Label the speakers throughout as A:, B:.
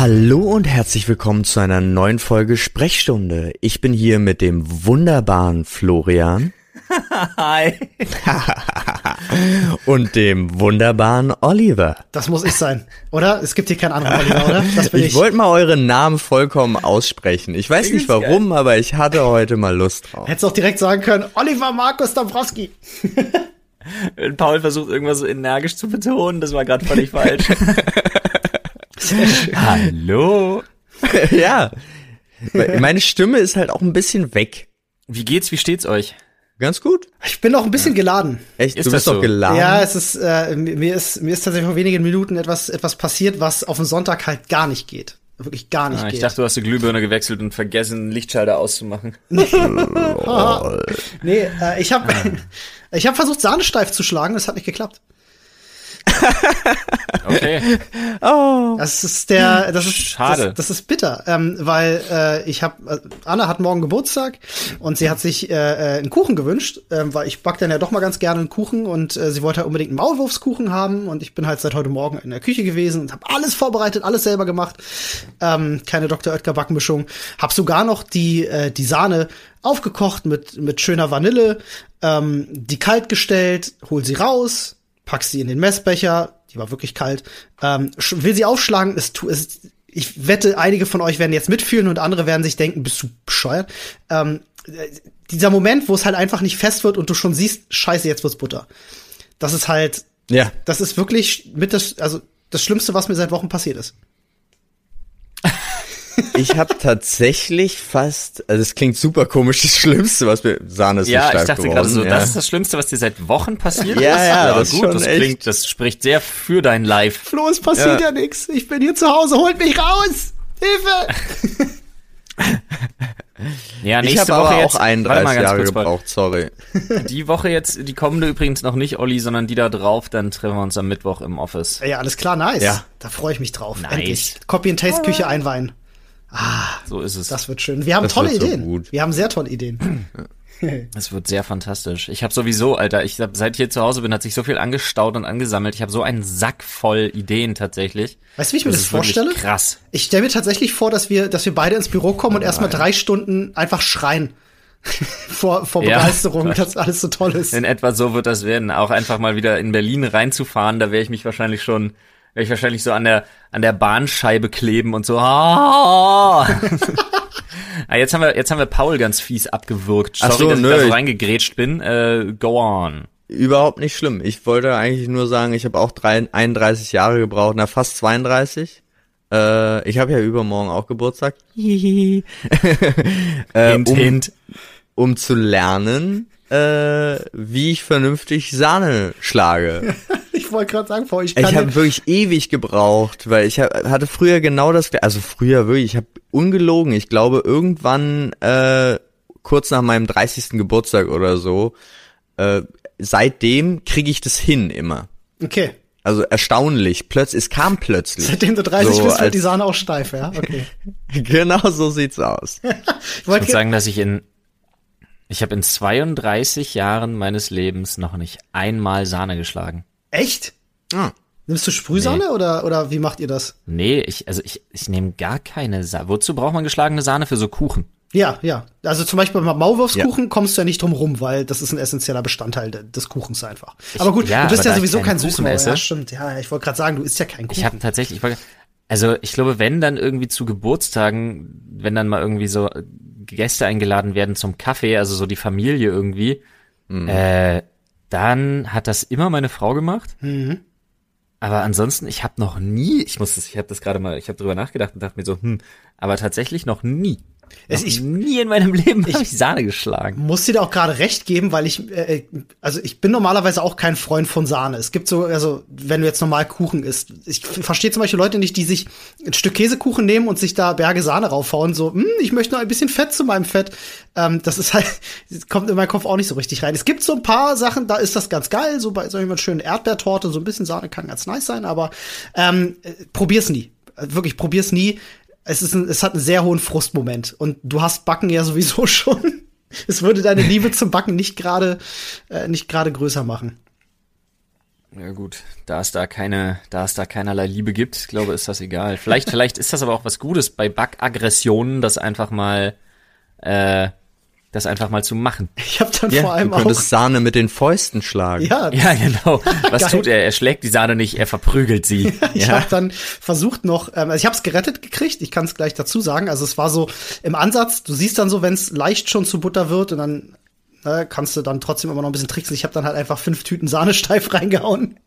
A: Hallo und herzlich willkommen zu einer neuen Folge Sprechstunde. Ich bin hier mit dem wunderbaren Florian.
B: Hi.
A: und dem wunderbaren Oliver.
C: Das muss ich sein, oder? Es gibt hier keinen anderen Oliver, oder?
A: Das bin ich. Ich wollte mal euren Namen vollkommen aussprechen. Ich weiß nicht warum, geil. aber ich hatte heute mal Lust drauf.
C: Hättest auch direkt sagen können, Oliver Markus Dabrowski.
B: Paul versucht irgendwas so energisch zu betonen, das war gerade völlig falsch. Hallo.
A: ja. Meine Stimme ist halt auch ein bisschen weg.
B: Wie geht's? Wie steht's euch?
A: Ganz gut.
C: Ich bin noch ein bisschen geladen.
A: Echt? Ist du bist so? doch geladen?
C: Ja, es ist, äh, mir ist, mir ist tatsächlich vor wenigen Minuten etwas, etwas passiert, was auf den Sonntag halt gar nicht geht. Wirklich gar nicht
B: ah,
C: ich
B: geht. Ich dachte, du hast die Glühbirne gewechselt und vergessen, Lichtschalter auszumachen.
C: nee, äh, ich habe ich hab versucht, Sahne steif zu schlagen, das hat nicht geklappt.
B: okay.
C: Oh. Das ist der, das ist schade. Das, das ist bitter, ähm, weil äh, ich habe äh, Anna hat morgen Geburtstag und sie hat sich äh, äh, einen Kuchen gewünscht, äh, weil ich back dann ja doch mal ganz gerne einen Kuchen und äh, sie wollte halt unbedingt einen Maulwurfskuchen haben und ich bin halt seit heute Morgen in der Küche gewesen und habe alles vorbereitet, alles selber gemacht, ähm, keine Dr. Oetker Backmischung, habe sogar noch die äh, die Sahne aufgekocht mit mit schöner Vanille, ähm, die kalt gestellt, hol sie raus pack sie in den Messbecher, die war wirklich kalt, ähm, will sie aufschlagen, es, es, ich wette, einige von euch werden jetzt mitfühlen und andere werden sich denken, bist du bescheuert? Ähm, dieser Moment, wo es halt einfach nicht fest wird und du schon siehst, scheiße, jetzt wird's Butter. Das ist halt, ja, das ist wirklich mit das, also das Schlimmste, was mir seit Wochen passiert ist
A: ich habe tatsächlich fast, also es klingt super komisch, das Schlimmste, was mir Sahne ist
B: Ja,
A: so
B: ich dachte gerade so, ja. das ist das Schlimmste, was dir seit Wochen passiert
A: ja, ist. Ja, ja,
B: das gut, das echt. klingt, das spricht sehr für dein Live.
C: Flo, es passiert ja, ja nichts. Ich bin hier zu Hause, holt mich raus! Hilfe!
B: Ja, nächste
A: ich habe
B: Woche
A: aber
B: jetzt,
A: auch 31 Jahre gebraucht, sorry.
B: Die Woche jetzt, die kommende übrigens noch nicht, Olli, sondern die da drauf, dann treffen wir uns am Mittwoch im Office.
C: Ja, alles klar, nice. Ja. Da freue ich mich drauf. Nice. Endlich. Copy and Taste Küche einweihen.
B: Ah, so ist es.
C: Das wird schön. Wir haben das tolle Ideen. So wir haben sehr tolle Ideen.
B: Es wird sehr fantastisch. Ich habe sowieso, Alter, ich hab, seit ich hier zu Hause bin, hat sich so viel angestaut und angesammelt. Ich habe so einen Sack voll Ideen tatsächlich.
C: Weißt du, wie ich mir das, das vorstelle?
B: Krass.
C: Ich stelle mir tatsächlich vor, dass wir, dass wir beide ins Büro kommen oh und erstmal drei Stunden einfach schreien. vor, vor Begeisterung, ja, dass alles so toll ist.
B: In etwa so wird das werden. Auch einfach mal wieder in Berlin reinzufahren, da wäre ich mich wahrscheinlich schon werde ich wahrscheinlich so an der, an der Bahnscheibe kleben und so. ah, jetzt haben wir, jetzt haben wir Paul ganz fies abgewürgt. Sorry, so, dass nö, ich da so reingegrätscht bin. Äh, go on.
A: Überhaupt nicht schlimm. Ich wollte eigentlich nur sagen, ich habe auch drei, 31 Jahre gebraucht, na fast 32. Äh, ich habe ja übermorgen auch Geburtstag.
B: äh,
A: hint, um, hint. um zu lernen, äh, wie ich vernünftig Sahne schlage.
C: ich wollte gerade sagen, vor
A: ich kann Ich habe wirklich ewig gebraucht, weil ich hab, hatte früher genau das, also früher wirklich, ich habe ungelogen, ich glaube irgendwann äh, kurz nach meinem 30. Geburtstag oder so, äh, seitdem kriege ich das hin immer.
C: Okay.
A: Also erstaunlich. Plötzlich, es kam plötzlich.
C: Seitdem du 30 so, bist, wird die Sahne auch steif, ja? Okay.
A: genau so sieht's aus.
B: ich wollte sagen, dass ich in ich habe in 32 Jahren meines Lebens noch nicht einmal Sahne geschlagen.
C: Echt? Ah. Nimmst du Sprühsahne nee. oder, oder wie macht ihr das?
B: Nee, ich, also ich, ich nehme gar keine Sahne. Wozu braucht man geschlagene Sahne für so Kuchen?
C: Ja, ja. Also zum Beispiel beim Maulwurfskuchen ja. kommst du ja nicht drum rum, weil das ist ein essentieller Bestandteil des Kuchens einfach. Ich, aber gut, ja, du bist ja sowieso kein Süßmaul. Ja, stimmt. Ja, ich wollte gerade sagen, du isst ja kein Kuchen.
B: Ich habe tatsächlich, ich also ich glaube, wenn dann irgendwie zu Geburtstagen, wenn dann mal irgendwie so Gäste eingeladen werden zum Kaffee, also so die Familie irgendwie, mhm. äh, dann hat das immer meine Frau gemacht. Mhm. Aber ansonsten, ich habe noch nie, ich muss das, ich habe das gerade mal, ich habe drüber nachgedacht und dachte mir so, hm, aber tatsächlich noch nie es, ich, nie in meinem Leben habe ich Sahne geschlagen.
C: Muss dir da auch gerade recht geben, weil ich, äh, also ich bin normalerweise auch kein Freund von Sahne. Es gibt so, also wenn du jetzt normal Kuchen isst, ich verstehe zum Beispiel Leute nicht, die sich ein Stück Käsekuchen nehmen und sich da Berge Sahne raufhauen, so, hm, ich möchte noch ein bisschen Fett zu meinem Fett. Ähm, das ist halt, das kommt in meinen Kopf auch nicht so richtig rein. Es gibt so ein paar Sachen, da ist das ganz geil, so bei so einer schönen Erdbeertorte, so ein bisschen Sahne kann ganz nice sein, aber ähm, äh, probier's nie wirklich probier's nie es ist ein, es hat einen sehr hohen Frustmoment und du hast Backen ja sowieso schon. Es würde deine Liebe zum Backen nicht gerade äh, nicht gerade größer machen.
B: Ja gut, da es da keine, da es da keinerlei Liebe gibt, glaube ist das egal. Vielleicht, vielleicht ist das aber auch was Gutes bei Bug-Aggressionen, das einfach mal, äh, das einfach mal zu machen.
C: Ich habe dann ja, vor allem
A: du könntest auch Sahne mit den Fäusten schlagen.
B: Ja, ja genau. Was Geil. tut er? Er schlägt die Sahne nicht, er verprügelt sie.
C: ich ja. habe dann versucht noch, ähm, also ich habe es gerettet gekriegt. Ich kann es gleich dazu sagen. Also es war so im Ansatz. Du siehst dann so, wenn es leicht schon zu Butter wird und dann ne, kannst du dann trotzdem immer noch ein bisschen tricksen. Ich habe dann halt einfach fünf Tüten Sahne steif reingehauen.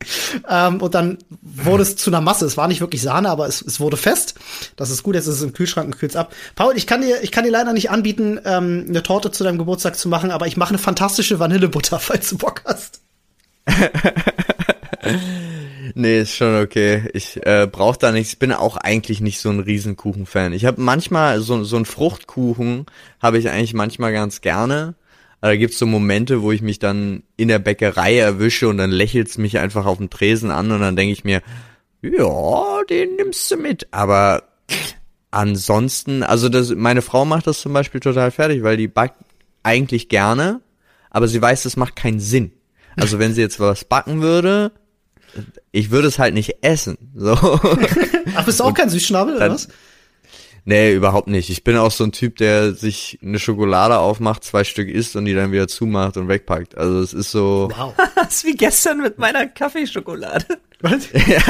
C: Ähm, und dann wurde es zu einer Masse. Es war nicht wirklich Sahne, aber es, es wurde fest. Das ist gut, jetzt ist es im Kühlschrank und kühlt's ab. Paul, ich kann dir, ich kann dir leider nicht anbieten, ähm, eine Torte zu deinem Geburtstag zu machen, aber ich mache eine fantastische Vanillebutter, falls du Bock hast.
A: nee, ist schon okay. Ich äh, brauche da nichts. Ich bin auch eigentlich nicht so ein Riesenkuchen-Fan. Ich habe manchmal so, so ein Fruchtkuchen, habe ich eigentlich manchmal ganz gerne. Aber da gibt's so Momente, wo ich mich dann in der Bäckerei erwische und dann lächelt's mich einfach auf dem Tresen an und dann denke ich mir, ja, den nimmst du mit. Aber ansonsten, also das, meine Frau macht das zum Beispiel total fertig, weil die backt eigentlich gerne, aber sie weiß, das macht keinen Sinn. Also wenn sie jetzt was backen würde, ich würde es halt nicht essen. So.
C: Ach, bist du auch kein Süßschnabel oder was?
A: Nee, überhaupt nicht. Ich bin auch so ein Typ, der sich eine Schokolade aufmacht, zwei Stück isst und die dann wieder zumacht und wegpackt. Also es ist so.
B: Wow. das ist wie gestern mit meiner Kaffeeschokolade.
A: Was? ja,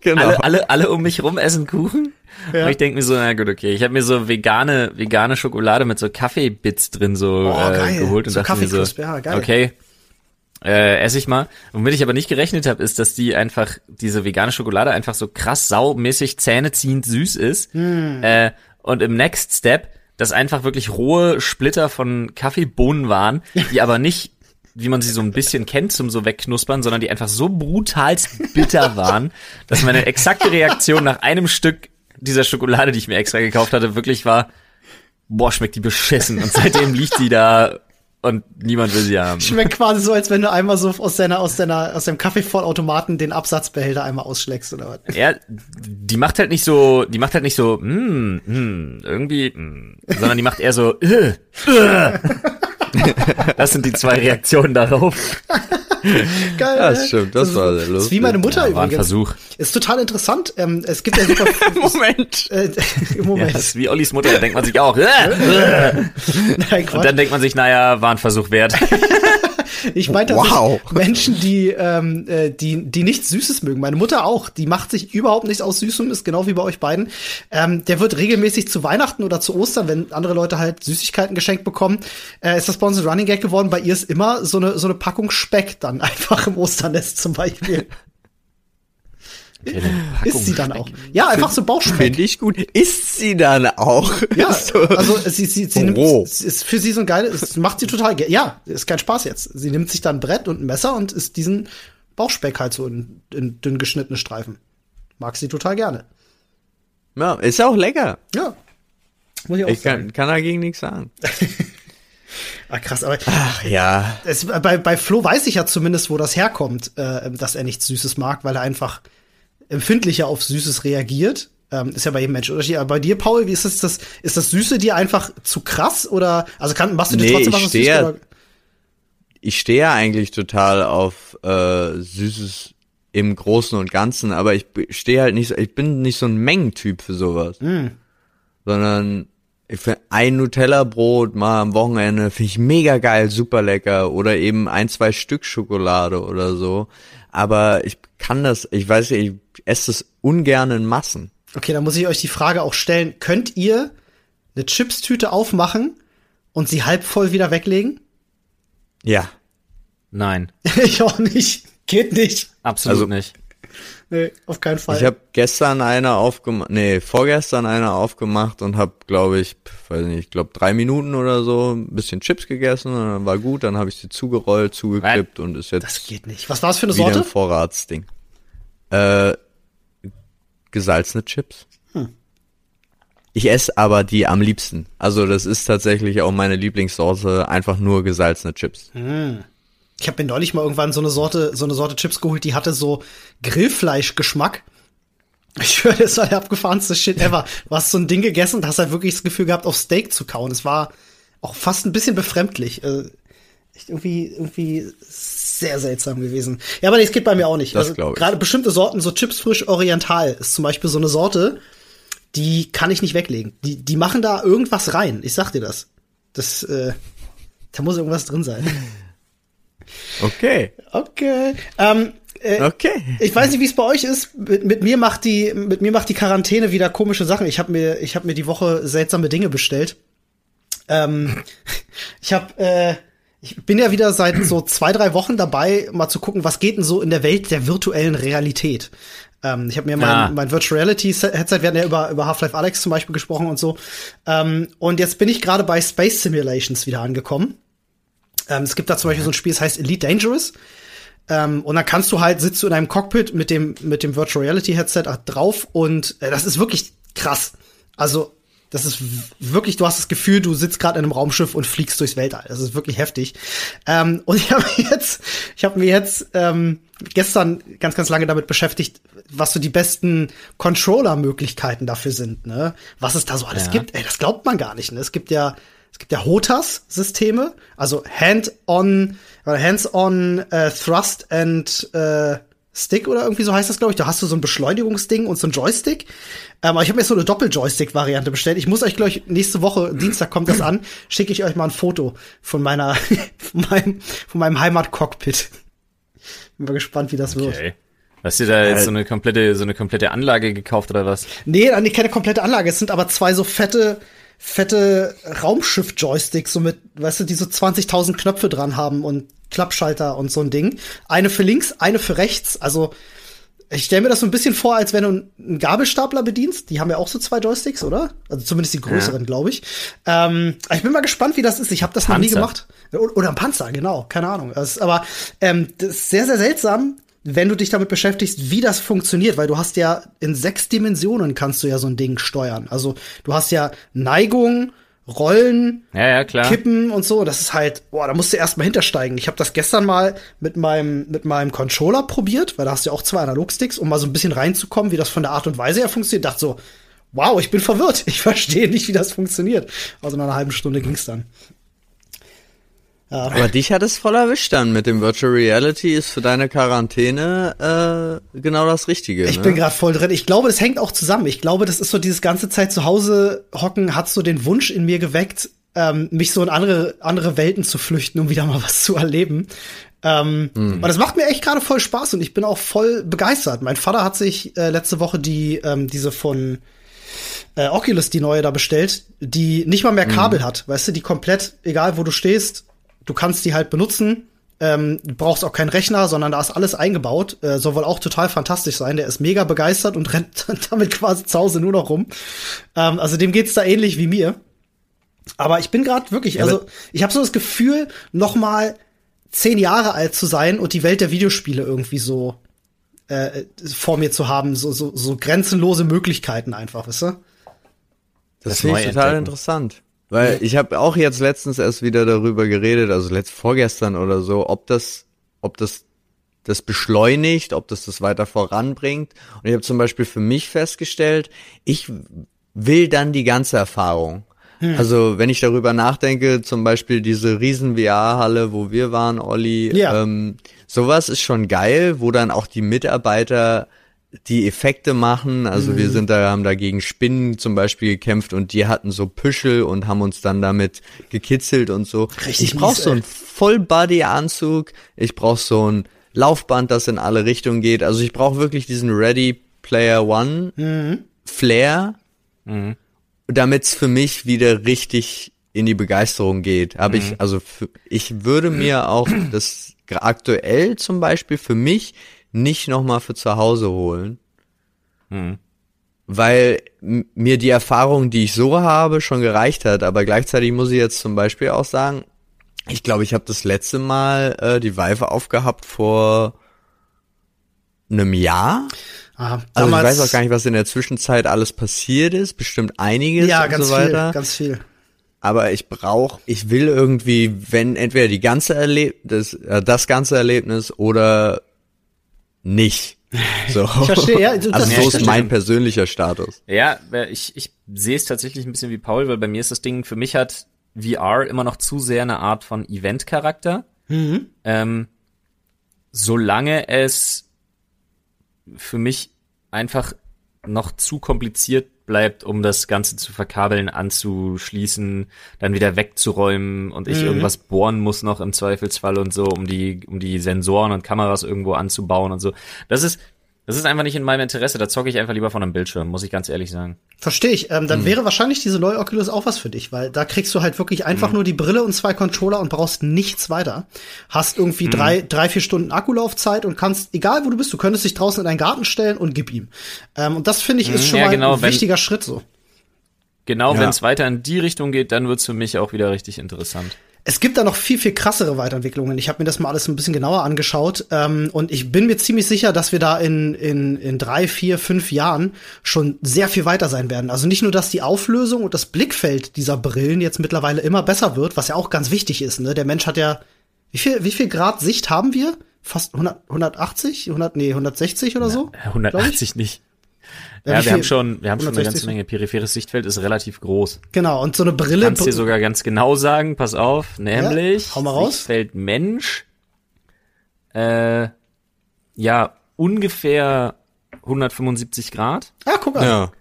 B: genau. Alle, alle, alle um mich rum essen Kuchen. Ja. Und ich denke mir so, na gut, okay. Ich habe mir so vegane, vegane Schokolade mit so Kaffeebits drin so oh, äh, geholt und so dachte mir so, ja, geil. okay, äh, esse ich mal. Womit ich aber nicht gerechnet habe, ist, dass die einfach, diese vegane Schokolade einfach so krass saumäßig zähneziehend süß ist. Hm. Äh, und im Next Step, dass einfach wirklich rohe Splitter von Kaffeebohnen waren, die aber nicht wie man sie so ein bisschen kennt zum so wegknuspern, sondern die einfach so brutal bitter waren, dass meine exakte Reaktion nach einem Stück dieser Schokolade, die ich mir extra gekauft hatte, wirklich war, boah, schmeckt die beschissen. Und seitdem liegt sie da und niemand will sie haben.
C: Schmeckt quasi so, als wenn du einmal so aus deiner, aus deiner, aus dem Kaffeevollautomaten den Absatzbehälter einmal ausschlägst oder was.
B: Ja, die macht halt nicht so, die macht halt nicht so, mm, mm, irgendwie, mm, sondern die macht eher so, äh, äh. Das sind die zwei Reaktionen darauf.
C: Geil.
A: Ja, das stimmt, das, das war sehr lustig.
C: Ist wie meine Mutter ja, übrigens. War
B: ein Versuch.
C: Ist total interessant. Ähm, es gibt ja super.
B: Moment. Äh, Moment. Ja, das ist wie Ollis Mutter, da denkt man sich auch. Äh, Nein, Und dann denkt man sich, naja, war ein Versuch wert.
C: Ich meine wow. Menschen, die, ähm, äh, die, die nichts Süßes mögen. Meine Mutter auch. Die macht sich überhaupt nichts aus Süßem, ist genau wie bei euch beiden. Ähm, der wird regelmäßig zu Weihnachten oder zu Ostern, wenn andere Leute halt Süßigkeiten geschenkt bekommen, äh, ist das bei uns ein Running Gag geworden. Bei ihr ist immer so eine, so eine Packung Speck dann einfach im Osternest zum Beispiel. Ist sie dann auch. Ja, einfach so Bauchspeck.
A: Finde ich gut. Ist sie dann auch?
C: Ja, also sie, sie, sie nimmt, oh. ist für sie so ein geiles, macht sie total, ja, ist kein Spaß jetzt. Sie nimmt sich dann ein Brett und ein Messer und isst diesen Bauchspeck halt so in, in dünn geschnittene Streifen. Mag sie total gerne.
A: Ja, ist auch lecker.
C: Ja.
A: Muss ich auch ich sagen. Kann, kann dagegen nichts sagen.
C: Ah, krass, aber.
A: Ach ja.
C: Es, bei, bei Flo weiß ich ja zumindest, wo das herkommt, äh, dass er nichts Süßes mag, weil er einfach empfindlicher auf Süßes reagiert. Ähm, ist ja bei jedem Mensch unterschiedlich. Aber bei dir, Paul, wie ist das, das? Ist das Süße dir einfach zu krass oder also kann, machst du dir nee, trotzdem was Süßes? Oder?
A: Ich stehe eigentlich total auf äh, Süßes im Großen und Ganzen, aber ich stehe halt nicht, ich bin nicht so ein Mengentyp für sowas. Mm. Sondern ich find, ein Nutella-Brot mal am Wochenende finde ich mega geil, super lecker. Oder eben ein, zwei Stück Schokolade oder so. Aber ich kann das, ich weiß nicht, ich esse es ungern in Massen.
C: Okay, dann muss ich euch die Frage auch stellen. Könnt ihr eine Chipstüte aufmachen und sie halb voll wieder weglegen?
A: Ja.
B: Nein.
C: ich auch nicht. Geht nicht.
B: Absolut also, nicht.
C: Nee, auf keinen Fall.
A: Ich habe gestern eine aufgemacht, nee, vorgestern eine aufgemacht und habe, glaube ich, weiß nicht, ich glaube drei Minuten oder so ein bisschen Chips gegessen und dann war gut, dann habe ich sie zugerollt, zugekippt und ist jetzt.
C: Das geht nicht. Was war das für eine Sorte?
A: Ein Vorratsding. Äh, gesalzene Chips. Hm. Ich esse aber die am liebsten. Also das ist tatsächlich auch meine Lieblingssorte, einfach nur gesalzene Chips.
C: Hm. Ich habe mir neulich mal irgendwann so eine Sorte, so eine Sorte Chips geholt, die hatte so Grillfleischgeschmack. Ich höre, das war der abgefahrenste Shit ever. Du hast so ein Ding gegessen und hast halt wirklich das Gefühl gehabt, auf Steak zu kauen. Es war auch fast ein bisschen befremdlich. Äh, Echt irgendwie, irgendwie sehr seltsam gewesen. Ja, aber es geht bei mir auch nicht.
A: Das also,
C: Gerade bestimmte Sorten, so Chips frisch Oriental ist zum Beispiel so eine Sorte, die kann ich nicht weglegen. Die, die machen da irgendwas rein. Ich sag dir das. Das, äh, da muss irgendwas drin sein.
A: Okay.
C: Okay. Ähm, äh, okay. Ich weiß nicht, wie es bei euch ist. Mit, mit, mir macht die, mit mir macht die Quarantäne wieder komische Sachen. Ich habe mir, ich habe mir die Woche seltsame Dinge bestellt. Ähm, ich habe, äh, ich bin ja wieder seit so zwei, drei Wochen dabei, mal zu gucken, was geht denn so in der Welt der virtuellen Realität. Ähm, ich habe mir mein, ah. mein Virtual Reality Headset, wir hatten ja über, über Half-Life Alex zum Beispiel gesprochen und so. Ähm, und jetzt bin ich gerade bei Space Simulations wieder angekommen. Ähm, es gibt da zum Beispiel so ein Spiel, das heißt Elite Dangerous. Ähm, und dann kannst du halt, sitzt du in einem Cockpit mit dem, mit dem Virtual Reality Headset drauf und äh, das ist wirklich krass. Also das ist wirklich, du hast das Gefühl, du sitzt gerade in einem Raumschiff und fliegst durchs Weltall. Das ist wirklich heftig. Ähm, und ich habe jetzt, ich habe mir jetzt ähm, gestern ganz, ganz lange damit beschäftigt, was so die besten Controller-Möglichkeiten dafür sind. Ne? Was es da so alles ja. gibt. Ey, das glaubt man gar nicht. Ne? Es gibt ja, es gibt ja HOTAS-Systeme, also Hand-on, Hands-on uh, Thrust and uh, Stick oder irgendwie so heißt das, glaube ich. Da hast du so ein Beschleunigungsding und so ein Joystick. Ähm, aber ich habe mir so eine Doppel-Joystick-Variante bestellt. Ich muss euch, glaube ich, nächste Woche, Dienstag kommt das an, schicke ich euch mal ein Foto von meiner, von meinem, von meinem Heimat-Cockpit. Bin mal gespannt, wie das okay. wird.
B: Hast du da jetzt äh, so eine komplette, so eine komplette Anlage gekauft oder was?
C: Nee, nee, keine komplette Anlage. Es sind aber zwei so fette, fette Raumschiff-Joysticks, so mit, weißt du, die so 20.000 Knöpfe dran haben und Klappschalter und so ein Ding. Eine für links, eine für rechts. Also ich stelle mir das so ein bisschen vor, als wenn du einen Gabelstapler bedienst. Die haben ja auch so zwei Joysticks, oder? Also zumindest die größeren, ja. glaube ich. Ähm, ich bin mal gespannt, wie das ist. Ich habe das Panzer. noch nie gemacht. Oder ein Panzer, genau. Keine Ahnung. Das ist, aber ähm, das ist sehr, sehr seltsam, wenn du dich damit beschäftigst, wie das funktioniert, weil du hast ja in sechs Dimensionen kannst du ja so ein Ding steuern. Also du hast ja Neigung, Rollen,
B: ja, ja, klar.
C: Kippen und so. Das ist halt, boah, da musst du erst mal hintersteigen. Ich habe das gestern mal mit meinem mit meinem Controller probiert, weil da hast du ja auch zwei Analogsticks, um mal so ein bisschen reinzukommen, wie das von der Art und Weise her funktioniert. Dachte so, wow, ich bin verwirrt. Ich verstehe nicht, wie das funktioniert. Also nach einer halben Stunde ging's dann.
A: Ja. Aber dich hat es voll erwischt dann mit dem Virtual Reality ist für deine Quarantäne äh, genau das Richtige.
C: Ich
A: ne?
C: bin gerade voll drin. Ich glaube, das hängt auch zusammen. Ich glaube, das ist so dieses ganze Zeit zu Hause hocken hat so den Wunsch in mir geweckt, ähm, mich so in andere andere Welten zu flüchten, um wieder mal was zu erleben. Ähm, hm. Und das macht mir echt gerade voll Spaß und ich bin auch voll begeistert. Mein Vater hat sich äh, letzte Woche die ähm, diese von äh, Oculus die neue da bestellt, die nicht mal mehr hm. Kabel hm. hat, weißt du, die komplett egal wo du stehst du kannst die halt benutzen. Ähm, du brauchst auch keinen Rechner, sondern da ist alles eingebaut. Äh, soll wohl auch total fantastisch sein. Der ist mega begeistert und rennt damit quasi zu Hause nur noch rum. Ähm, also dem geht's da ähnlich wie mir. Aber ich bin gerade wirklich, also ich habe so das Gefühl, noch mal zehn Jahre alt zu sein und die Welt der Videospiele irgendwie so äh, vor mir zu haben, so, so, so grenzenlose Möglichkeiten einfach, weißt du?
A: Das, das finde ich total interessant. Weil ich habe auch jetzt letztens erst wieder darüber geredet, also letzt vorgestern oder so, ob das, ob das das beschleunigt, ob das das weiter voranbringt. Und ich habe zum Beispiel für mich festgestellt, ich will dann die ganze Erfahrung. Hm. Also wenn ich darüber nachdenke, zum Beispiel diese riesen VR-Halle, wo wir waren, Olli, ja. ähm, sowas ist schon geil, wo dann auch die Mitarbeiter die Effekte machen. Also mhm. wir sind da, haben da gegen Spinnen zum Beispiel gekämpft und die hatten so Püschel und haben uns dann damit gekitzelt und so. Richtig ich brauch so einen Full-Body-Anzug, ich brauch so ein Laufband, das in alle Richtungen geht. Also ich brauche wirklich diesen Ready Player One mhm. Flair, mhm. damit es für mich wieder richtig in die Begeisterung geht. Aber ich, mhm. also für, ich würde mir auch das aktuell zum Beispiel für mich nicht nochmal für zu Hause holen. Hm. Weil mir die Erfahrung, die ich so habe, schon gereicht hat. Aber gleichzeitig muss ich jetzt zum Beispiel auch sagen, ich glaube, ich habe das letzte Mal äh, die Vive aufgehabt vor einem Jahr. Ah, also ich weiß auch gar nicht, was in der Zwischenzeit alles passiert ist. Bestimmt einiges ja, und so weiter.
C: Viel, ganz viel.
A: Aber ich brauche, ich will irgendwie, wenn entweder die ganze Erlebnis, äh, das ganze Erlebnis oder nicht. So. Ich verstehe, ja. Also das so ist mein persönlicher Status.
B: Ja, ich, ich sehe es tatsächlich ein bisschen wie Paul, weil bei mir ist das Ding, für mich hat VR immer noch zu sehr eine Art von Event-Charakter. Mhm. Ähm, solange es für mich einfach noch zu kompliziert bleibt, um das Ganze zu verkabeln, anzuschließen, dann wieder wegzuräumen und ich mhm. irgendwas bohren muss noch im Zweifelsfall und so, um die, um die Sensoren und Kameras irgendwo anzubauen und so. Das ist, das ist einfach nicht in meinem Interesse. Da zocke ich einfach lieber von einem Bildschirm, muss ich ganz ehrlich sagen.
C: Verstehe ich. Ähm, dann hm. wäre wahrscheinlich diese neue Oculus auch was für dich, weil da kriegst du halt wirklich einfach hm. nur die Brille und zwei Controller und brauchst nichts weiter. Hast irgendwie hm. drei, drei, vier Stunden Akkulaufzeit und kannst, egal wo du bist, du könntest dich draußen in deinen Garten stellen und gib ihm. Ähm, und das finde ich ist hm, schon ja, mal genau, ein wichtiger Schritt so.
B: Genau, ja. wenn es weiter in die Richtung geht, dann wird's für mich auch wieder richtig interessant.
C: Es gibt da noch viel, viel krassere Weiterentwicklungen. Ich habe mir das mal alles ein bisschen genauer angeschaut ähm, und ich bin mir ziemlich sicher, dass wir da in, in, in drei, vier, fünf Jahren schon sehr viel weiter sein werden. Also nicht nur, dass die Auflösung und das Blickfeld dieser Brillen jetzt mittlerweile immer besser wird, was ja auch ganz wichtig ist. Ne? Der Mensch hat ja, wie viel, wie viel Grad Sicht haben wir? Fast 100, 180? 100, nee, 160 oder so?
B: 180 nicht. Ja, ja wir haben schon, wir haben schon eine ganze Menge. Peripheres Sichtfeld ist relativ groß.
C: Genau, und so eine Brille. Du
B: kannst dir sogar ganz genau sagen, pass auf, nämlich
C: ja, hau mal raus.
B: Sichtfeld Mensch, äh, ja, ungefähr 175 Grad.
C: Ah, guck mal. Ja.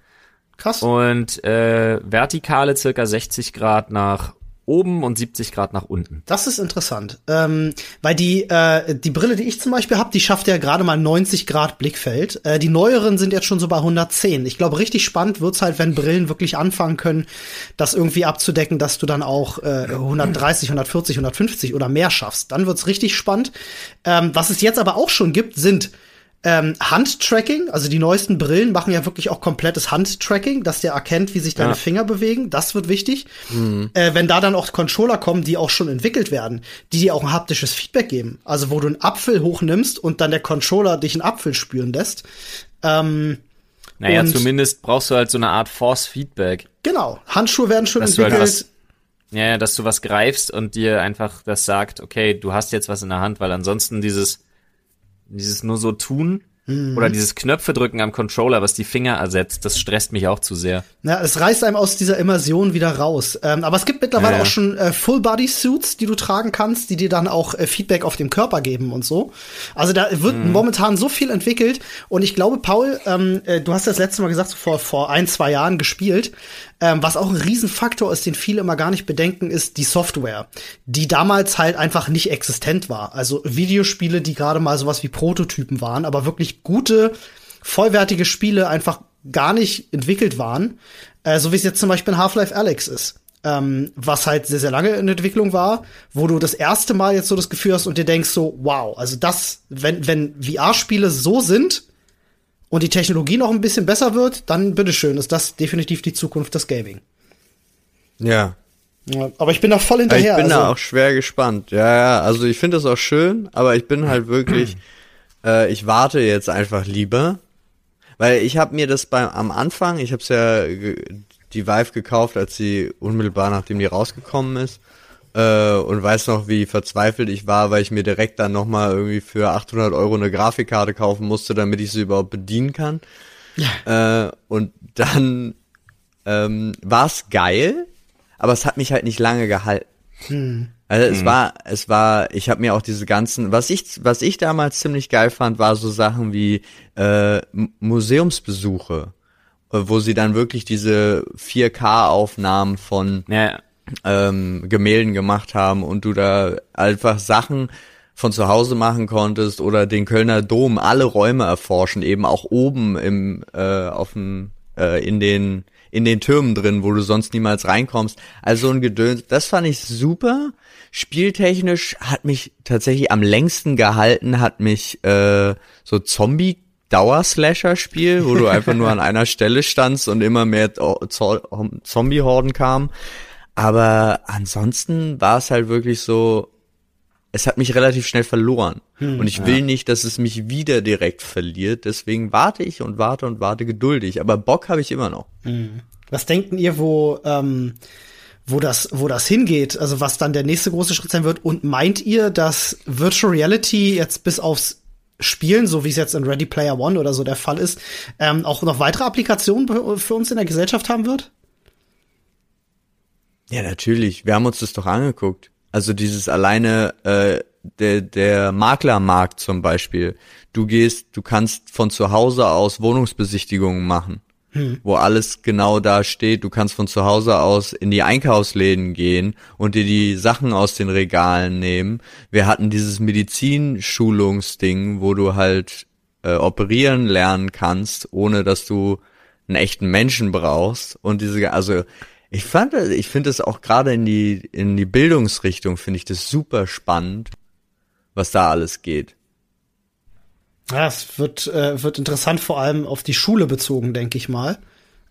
B: Krass. Und äh, vertikale circa 60 Grad nach oben und 70 Grad nach unten.
C: Das ist interessant, ähm, weil die äh, die Brille, die ich zum Beispiel habe, die schafft ja gerade mal 90 Grad Blickfeld. Äh, die neueren sind jetzt schon so bei 110. Ich glaube, richtig spannend wird's halt, wenn Brillen wirklich anfangen können, das irgendwie abzudecken, dass du dann auch äh, 130, 140, 150 oder mehr schaffst. Dann wird's richtig spannend. Ähm, was es jetzt aber auch schon gibt, sind ähm, Handtracking, also die neuesten Brillen machen ja wirklich auch komplettes Handtracking, dass der erkennt, wie sich deine ja. Finger bewegen. Das wird wichtig. Mhm. Äh, wenn da dann auch Controller kommen, die auch schon entwickelt werden, die dir auch ein haptisches Feedback geben. Also wo du einen Apfel hochnimmst und dann der Controller dich einen Apfel spüren lässt. Ähm,
B: naja, zumindest brauchst du halt so eine Art Force-Feedback.
C: Genau. Handschuhe werden schon dass entwickelt. Halt was,
B: ja, dass du was greifst und dir einfach das sagt, okay, du hast jetzt was in der Hand, weil ansonsten dieses dieses nur so tun mhm. oder dieses Knöpfe drücken am Controller, was die Finger ersetzt, das stresst mich auch zu sehr.
C: Ja, es reißt einem aus dieser Immersion wieder raus. Ähm, aber es gibt mittlerweile ja. auch schon äh, Full-Body-Suits, die du tragen kannst, die dir dann auch äh, Feedback auf dem Körper geben und so. Also da wird mhm. momentan so viel entwickelt und ich glaube, Paul, ähm, äh, du hast das letzte Mal gesagt, so vor, vor ein, zwei Jahren gespielt. Ähm, was auch ein Riesenfaktor ist, den viele immer gar nicht bedenken, ist die Software, die damals halt einfach nicht existent war. Also Videospiele, die gerade mal sowas wie Prototypen waren, aber wirklich gute, vollwertige Spiele einfach gar nicht entwickelt waren. Äh, so wie es jetzt zum Beispiel in Half-Life Alex ist. Ähm, was halt sehr, sehr lange in Entwicklung war, wo du das erste Mal jetzt so das Gefühl hast und dir denkst so, wow, also das, wenn, wenn VR-Spiele so sind, und die Technologie noch ein bisschen besser wird, dann bitteschön, ist das definitiv die Zukunft des Gaming.
A: Ja.
C: ja aber ich bin da voll hinterher.
A: Ich bin also. da auch schwer gespannt. Ja, ja, also ich finde das auch schön, aber ich bin halt wirklich, äh, ich warte jetzt einfach lieber, weil ich habe mir das beim am Anfang, ich habe es ja die Vive gekauft, als sie unmittelbar nachdem die rausgekommen ist äh, und weiß noch, wie verzweifelt ich war, weil ich mir direkt dann nochmal irgendwie für 800 Euro eine Grafikkarte kaufen musste, damit ich sie überhaupt bedienen kann. Ja. Äh, und dann ähm, war es geil, aber es hat mich halt nicht lange gehalten. Hm. Also es hm. war, es war, ich habe mir auch diese ganzen, was ich, was ich damals ziemlich geil fand, war so Sachen wie äh, Museumsbesuche, äh, wo sie dann wirklich diese 4K-Aufnahmen von ja ähm, Gemälden gemacht haben und du da einfach Sachen von zu Hause machen konntest oder den Kölner Dom alle Räume erforschen, eben auch oben im äh, auf dem äh, in den in den Türmen drin, wo du sonst niemals reinkommst. Also ein Gedöns, das fand ich super. Spieltechnisch hat mich tatsächlich am längsten gehalten, hat mich äh, so Zombie Dauerslasher-Spiel, wo du einfach nur an einer Stelle standst und immer mehr Zombie-Horden kamen. Aber ansonsten war es halt wirklich so, es hat mich relativ schnell verloren. Hm, und ich will nicht, dass es mich wieder direkt verliert. Deswegen warte ich und warte und warte geduldig. Aber Bock habe ich immer noch. Hm.
C: Was denken ihr, wo, ähm, wo das, wo das hingeht? Also was dann der nächste große Schritt sein wird? Und meint ihr, dass Virtual Reality jetzt bis aufs Spielen, so wie es jetzt in Ready Player One oder so der Fall ist, ähm, auch noch weitere Applikationen für uns in der Gesellschaft haben wird?
A: Ja, natürlich. Wir haben uns das doch angeguckt. Also dieses alleine äh, der der Maklermarkt zum Beispiel. Du gehst, du kannst von zu Hause aus Wohnungsbesichtigungen machen, hm. wo alles genau da steht. Du kannst von zu Hause aus in die Einkaufsläden gehen und dir die Sachen aus den Regalen nehmen. Wir hatten dieses Medizinschulungsding, wo du halt äh, operieren lernen kannst, ohne dass du einen echten Menschen brauchst. Und diese, also ich fand, ich finde es auch gerade in die in die Bildungsrichtung finde ich das super spannend, was da alles geht.
C: Ja, es wird äh, wird interessant, vor allem auf die Schule bezogen, denke ich mal.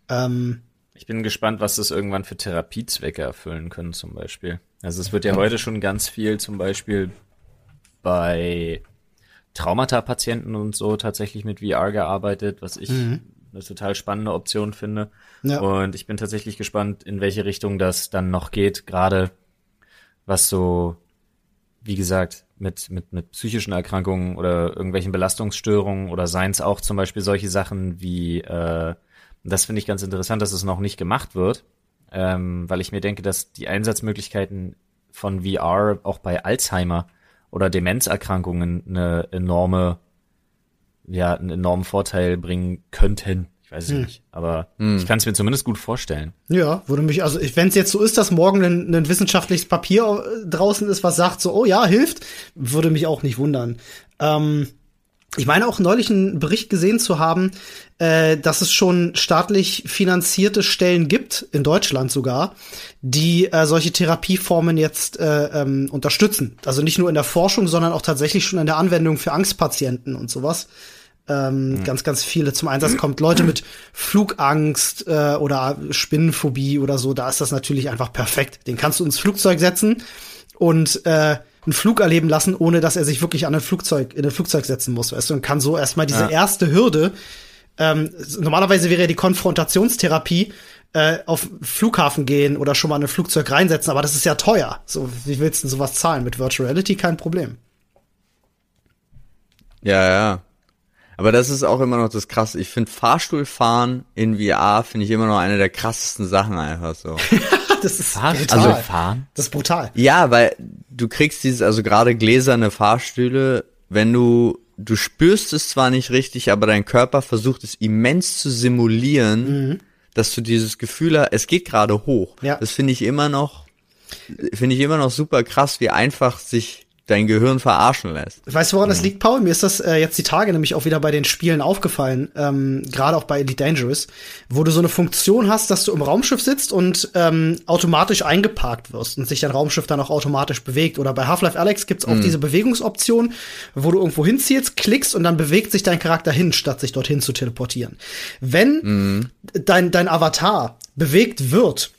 C: Ähm,
B: ich bin gespannt, was das irgendwann für Therapiezwecke erfüllen können, zum Beispiel. Also es wird ja heute schon ganz viel, zum Beispiel bei Traumata-Patienten und so tatsächlich mit VR gearbeitet, was ich mhm. Eine total spannende Option finde. Ja. Und ich bin tatsächlich gespannt, in welche Richtung das dann noch geht, gerade was so, wie gesagt, mit, mit, mit psychischen Erkrankungen oder irgendwelchen Belastungsstörungen oder seien es auch zum Beispiel solche Sachen wie, äh, das finde ich ganz interessant, dass es noch nicht gemacht wird, ähm, weil ich mir denke, dass die Einsatzmöglichkeiten von VR auch bei Alzheimer oder Demenzerkrankungen eine enorme, ja, einen enormen Vorteil bringen könnten. Ich weiß es hm. nicht, aber hm. ich kann es mir zumindest gut vorstellen.
C: Ja, würde mich, also wenn es jetzt so ist, dass morgen ein, ein wissenschaftliches Papier äh, draußen ist, was sagt so, oh ja, hilft, würde mich auch nicht wundern. Ähm, ich meine auch neulich einen Bericht gesehen zu haben, äh, dass es schon staatlich finanzierte Stellen gibt, in Deutschland sogar, die äh, solche Therapieformen jetzt äh, ähm, unterstützen. Also nicht nur in der Forschung, sondern auch tatsächlich schon in der Anwendung für Angstpatienten und sowas. Ähm, mhm. Ganz, ganz viele zum Einsatz kommt. Leute mit Flugangst äh, oder Spinnenphobie oder so, da ist das natürlich einfach perfekt. Den kannst du ins Flugzeug setzen und äh, einen Flug erleben lassen, ohne dass er sich wirklich an ein Flugzeug, in ein Flugzeug setzen muss, weißt du, und kann so erstmal diese ja. erste Hürde, ähm, normalerweise wäre ja die Konfrontationstherapie, äh, auf Flughafen gehen oder schon mal in ein Flugzeug reinsetzen, aber das ist ja teuer. So, wie willst du denn sowas zahlen? Mit Virtual Reality kein Problem.
A: Ja, ja. Aber das ist auch immer noch das Krasse. Ich finde Fahrstuhlfahren in VR finde ich immer noch eine der krassesten Sachen einfach so.
C: das ist
B: Fahr brutal. Also fahren.
C: Das ist brutal.
A: Ja, weil du kriegst dieses, also gerade gläserne Fahrstühle, wenn du, du spürst es zwar nicht richtig, aber dein Körper versucht es immens zu simulieren, mhm. dass du dieses Gefühl hast, es geht gerade hoch. Ja. Das finde ich immer noch, finde ich immer noch super krass, wie einfach sich dein Gehirn verarschen lässt.
C: Weißt du, woran mhm. das liegt, Paul? Mir ist das äh, jetzt die Tage nämlich auch wieder bei den Spielen aufgefallen, ähm, gerade auch bei Elite Dangerous, wo du so eine Funktion hast, dass du im Raumschiff sitzt und ähm, automatisch eingeparkt wirst und sich dein Raumschiff dann auch automatisch bewegt. Oder bei Half-Life Alex gibt's auch mhm. diese Bewegungsoption, wo du irgendwo hinziehst, klickst und dann bewegt sich dein Charakter hin, statt sich dorthin zu teleportieren. Wenn mhm. dein, dein Avatar bewegt wird,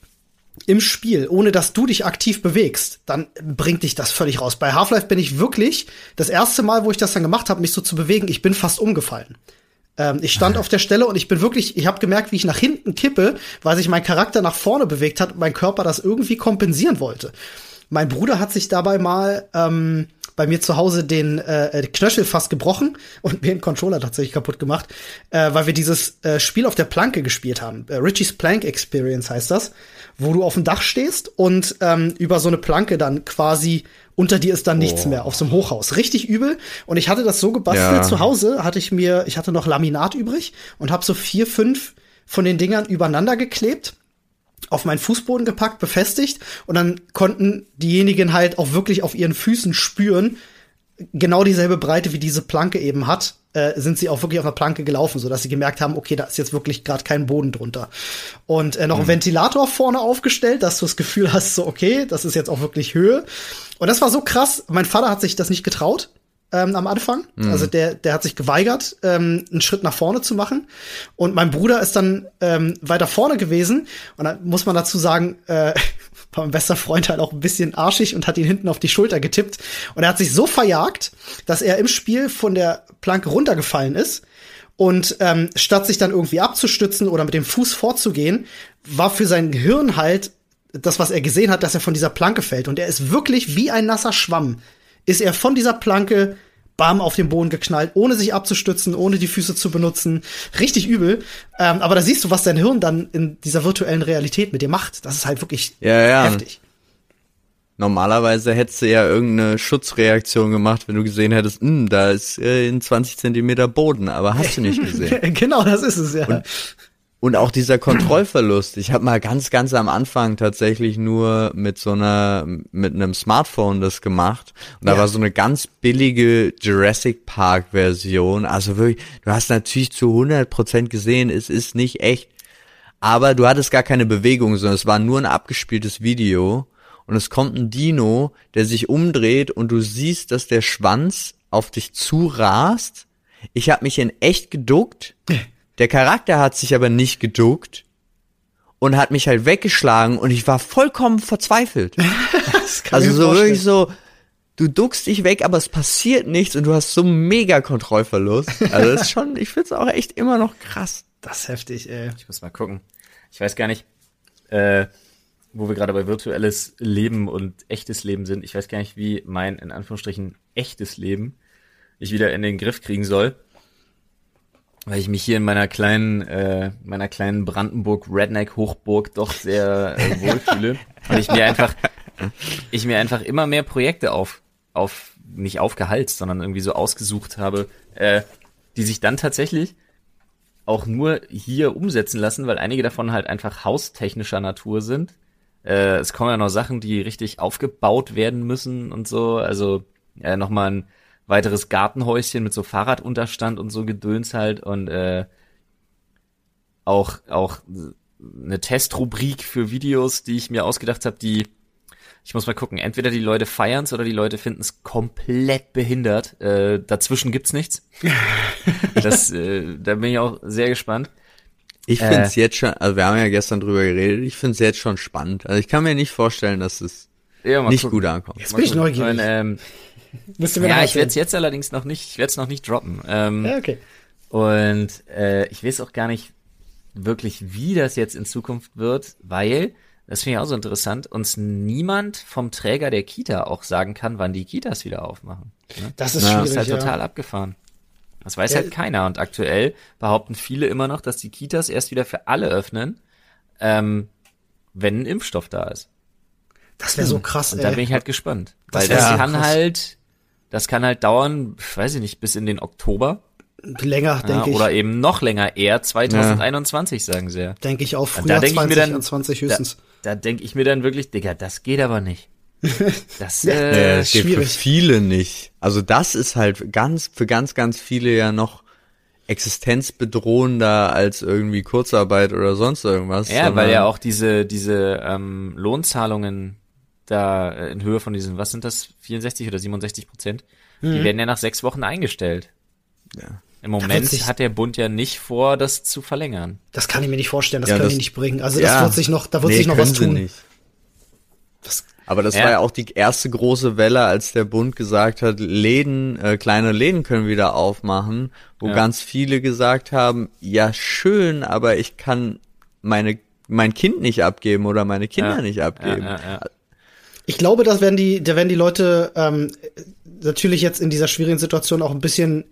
C: im Spiel, ohne dass du dich aktiv bewegst, dann bringt dich das völlig raus. Bei Half-Life bin ich wirklich das erste Mal, wo ich das dann gemacht habe, mich so zu bewegen, ich bin fast umgefallen. Ähm, ich stand auf der Stelle und ich bin wirklich, ich habe gemerkt, wie ich nach hinten kippe, weil sich mein Charakter nach vorne bewegt hat und mein Körper das irgendwie kompensieren wollte. Mein Bruder hat sich dabei mal ähm, bei mir zu Hause den äh, Knöchel fast gebrochen und mir den Controller tatsächlich kaputt gemacht, äh, weil wir dieses äh, Spiel auf der Planke gespielt haben. Äh, Richie's Plank Experience heißt das, wo du auf dem Dach stehst und ähm, über so eine Planke dann quasi unter dir ist dann nichts oh. mehr auf so einem Hochhaus. Richtig übel. Und ich hatte das so gebastelt ja. zu Hause, hatte ich mir, ich hatte noch Laminat übrig und habe so vier, fünf von den Dingern übereinander geklebt auf meinen Fußboden gepackt, befestigt und dann konnten diejenigen halt auch wirklich auf ihren Füßen spüren, genau dieselbe Breite wie diese Planke eben hat, äh, sind sie auch wirklich auf der Planke gelaufen, so dass sie gemerkt haben, okay, da ist jetzt wirklich gerade kein Boden drunter. Und äh, noch ein mhm. Ventilator vorne aufgestellt, dass du das Gefühl hast, so okay, das ist jetzt auch wirklich Höhe. Und das war so krass. Mein Vater hat sich das nicht getraut ähm, am Anfang. Mhm. Also der, der hat sich geweigert, ähm, einen Schritt nach vorne zu machen. Und mein Bruder ist dann ähm, weiter vorne gewesen. Und dann muss man dazu sagen, äh, war mein bester Freund halt auch ein bisschen arschig und hat ihn hinten auf die Schulter getippt. Und er hat sich so verjagt, dass er im Spiel von der Planke runtergefallen ist. Und ähm, statt sich dann irgendwie abzustützen oder mit dem Fuß vorzugehen, war für sein Gehirn halt das, was er gesehen hat, dass er von dieser Planke fällt. Und er ist wirklich wie ein nasser Schwamm ist er von dieser Planke bam, auf den Boden geknallt, ohne sich abzustützen, ohne die Füße zu benutzen. Richtig übel. Ähm, aber da siehst du, was dein Hirn dann in dieser virtuellen Realität mit dir macht. Das ist halt wirklich
A: ja, ja.
C: heftig.
A: Normalerweise hättest du ja irgendeine Schutzreaktion gemacht, wenn du gesehen hättest, hm, da ist äh, in 20 Zentimeter Boden, aber hast du nicht gesehen.
C: genau, das ist es, ja.
A: Und, und auch dieser Kontrollverlust. Ich habe mal ganz, ganz am Anfang tatsächlich nur mit so einer, mit einem Smartphone das gemacht. Und da ja. war so eine ganz billige Jurassic Park Version. Also wirklich, du hast natürlich zu 100 Prozent gesehen, es ist nicht echt. Aber du hattest gar keine Bewegung, sondern es war nur ein abgespieltes Video und es kommt ein Dino, der sich umdreht und du siehst, dass der Schwanz auf dich zurast. Ich habe mich in echt geduckt. Der Charakter hat sich aber nicht geduckt und hat mich halt weggeschlagen und ich war vollkommen verzweifelt. also so wirklich so, du duckst dich weg, aber es passiert nichts und du hast so mega Kontrollverlust. Also das ist schon, ich find's auch echt immer noch krass.
C: Das ist heftig, ey.
B: Ich muss mal gucken. Ich weiß gar nicht, äh, wo wir gerade bei virtuelles Leben und echtes Leben sind, ich weiß gar nicht, wie mein, in Anführungsstrichen, echtes Leben ich wieder in den Griff kriegen soll. Weil ich mich hier in meiner kleinen, äh, meiner kleinen Brandenburg-Redneck-Hochburg doch sehr äh, wohlfühle. und ich mir einfach, ich mir einfach immer mehr Projekte auf, auf, nicht aufgehalst, sondern irgendwie so ausgesucht habe, äh, die sich dann tatsächlich auch nur hier umsetzen lassen, weil einige davon halt einfach haustechnischer Natur sind äh, es kommen ja noch Sachen, die richtig aufgebaut werden müssen und so. Also äh, nochmal ein weiteres Gartenhäuschen mit so Fahrradunterstand und so Gedöns halt und äh, auch auch eine Testrubrik für Videos, die ich mir ausgedacht habe, die ich muss mal gucken, entweder die Leute feiern's oder die Leute finden es komplett behindert. Äh, dazwischen gibt's nichts. das, äh, da bin ich auch sehr gespannt.
A: Ich finde es äh, jetzt schon, also wir haben ja gestern drüber geredet, ich finde es jetzt schon spannend. Also ich kann mir nicht vorstellen, dass es ja, nicht gucken. gut ankommt.
C: Jetzt bin ich neugierig. Und,
B: ähm, ja, ich werde es jetzt allerdings noch nicht, ich werde es noch nicht droppen. Ähm,
C: ja, okay.
B: Und äh, ich weiß auch gar nicht wirklich, wie das jetzt in Zukunft wird, weil, das finde ich auch so interessant, uns niemand vom Träger der Kita auch sagen kann, wann die Kitas wieder aufmachen.
C: Ne? Das ist ja. schwierig, Das ist
B: halt ja. total abgefahren. Das weiß ja, halt keiner. Und aktuell behaupten viele immer noch, dass die Kitas erst wieder für alle öffnen, ähm, wenn ein Impfstoff da ist.
C: Das wäre so krass,
B: Und ey. da bin ich halt gespannt. Das weil das kann krass. halt, das kann halt dauern, weiß ich nicht, bis in den Oktober.
C: Länger, denke ja,
B: ich. Oder eben noch länger, eher 2021, ja. sagen sie ja.
C: Denke ich auch, früher da 2021 höchstens.
B: Da, da denke ich mir dann wirklich, Digga, das geht aber nicht.
A: Das äh, ja, das geht schwierig. für viele nicht. Also das ist halt ganz für ganz ganz viele ja noch existenzbedrohender als irgendwie Kurzarbeit oder sonst irgendwas.
B: Ja, weil ja auch diese diese ähm, Lohnzahlungen da in Höhe von diesen, was sind das, 64 oder 67 Prozent, mhm. die werden ja nach sechs Wochen eingestellt. Ja. Im Moment hat der Bund ja nicht vor, das zu verlängern.
C: Das kann ich mir nicht vorstellen, das ja, können das, die nicht bringen. Also das wird sich noch, da wird nee, sich noch was tun. Nicht.
A: Das aber das ja. war ja auch die erste große Welle, als der Bund gesagt hat, Läden, äh, kleine Läden können wieder aufmachen, wo ja. ganz viele gesagt haben, ja schön, aber ich kann meine mein Kind nicht abgeben oder meine Kinder ja. nicht abgeben.
C: Ich glaube, das werden die, da werden die Leute ähm, natürlich jetzt in dieser schwierigen Situation auch ein bisschen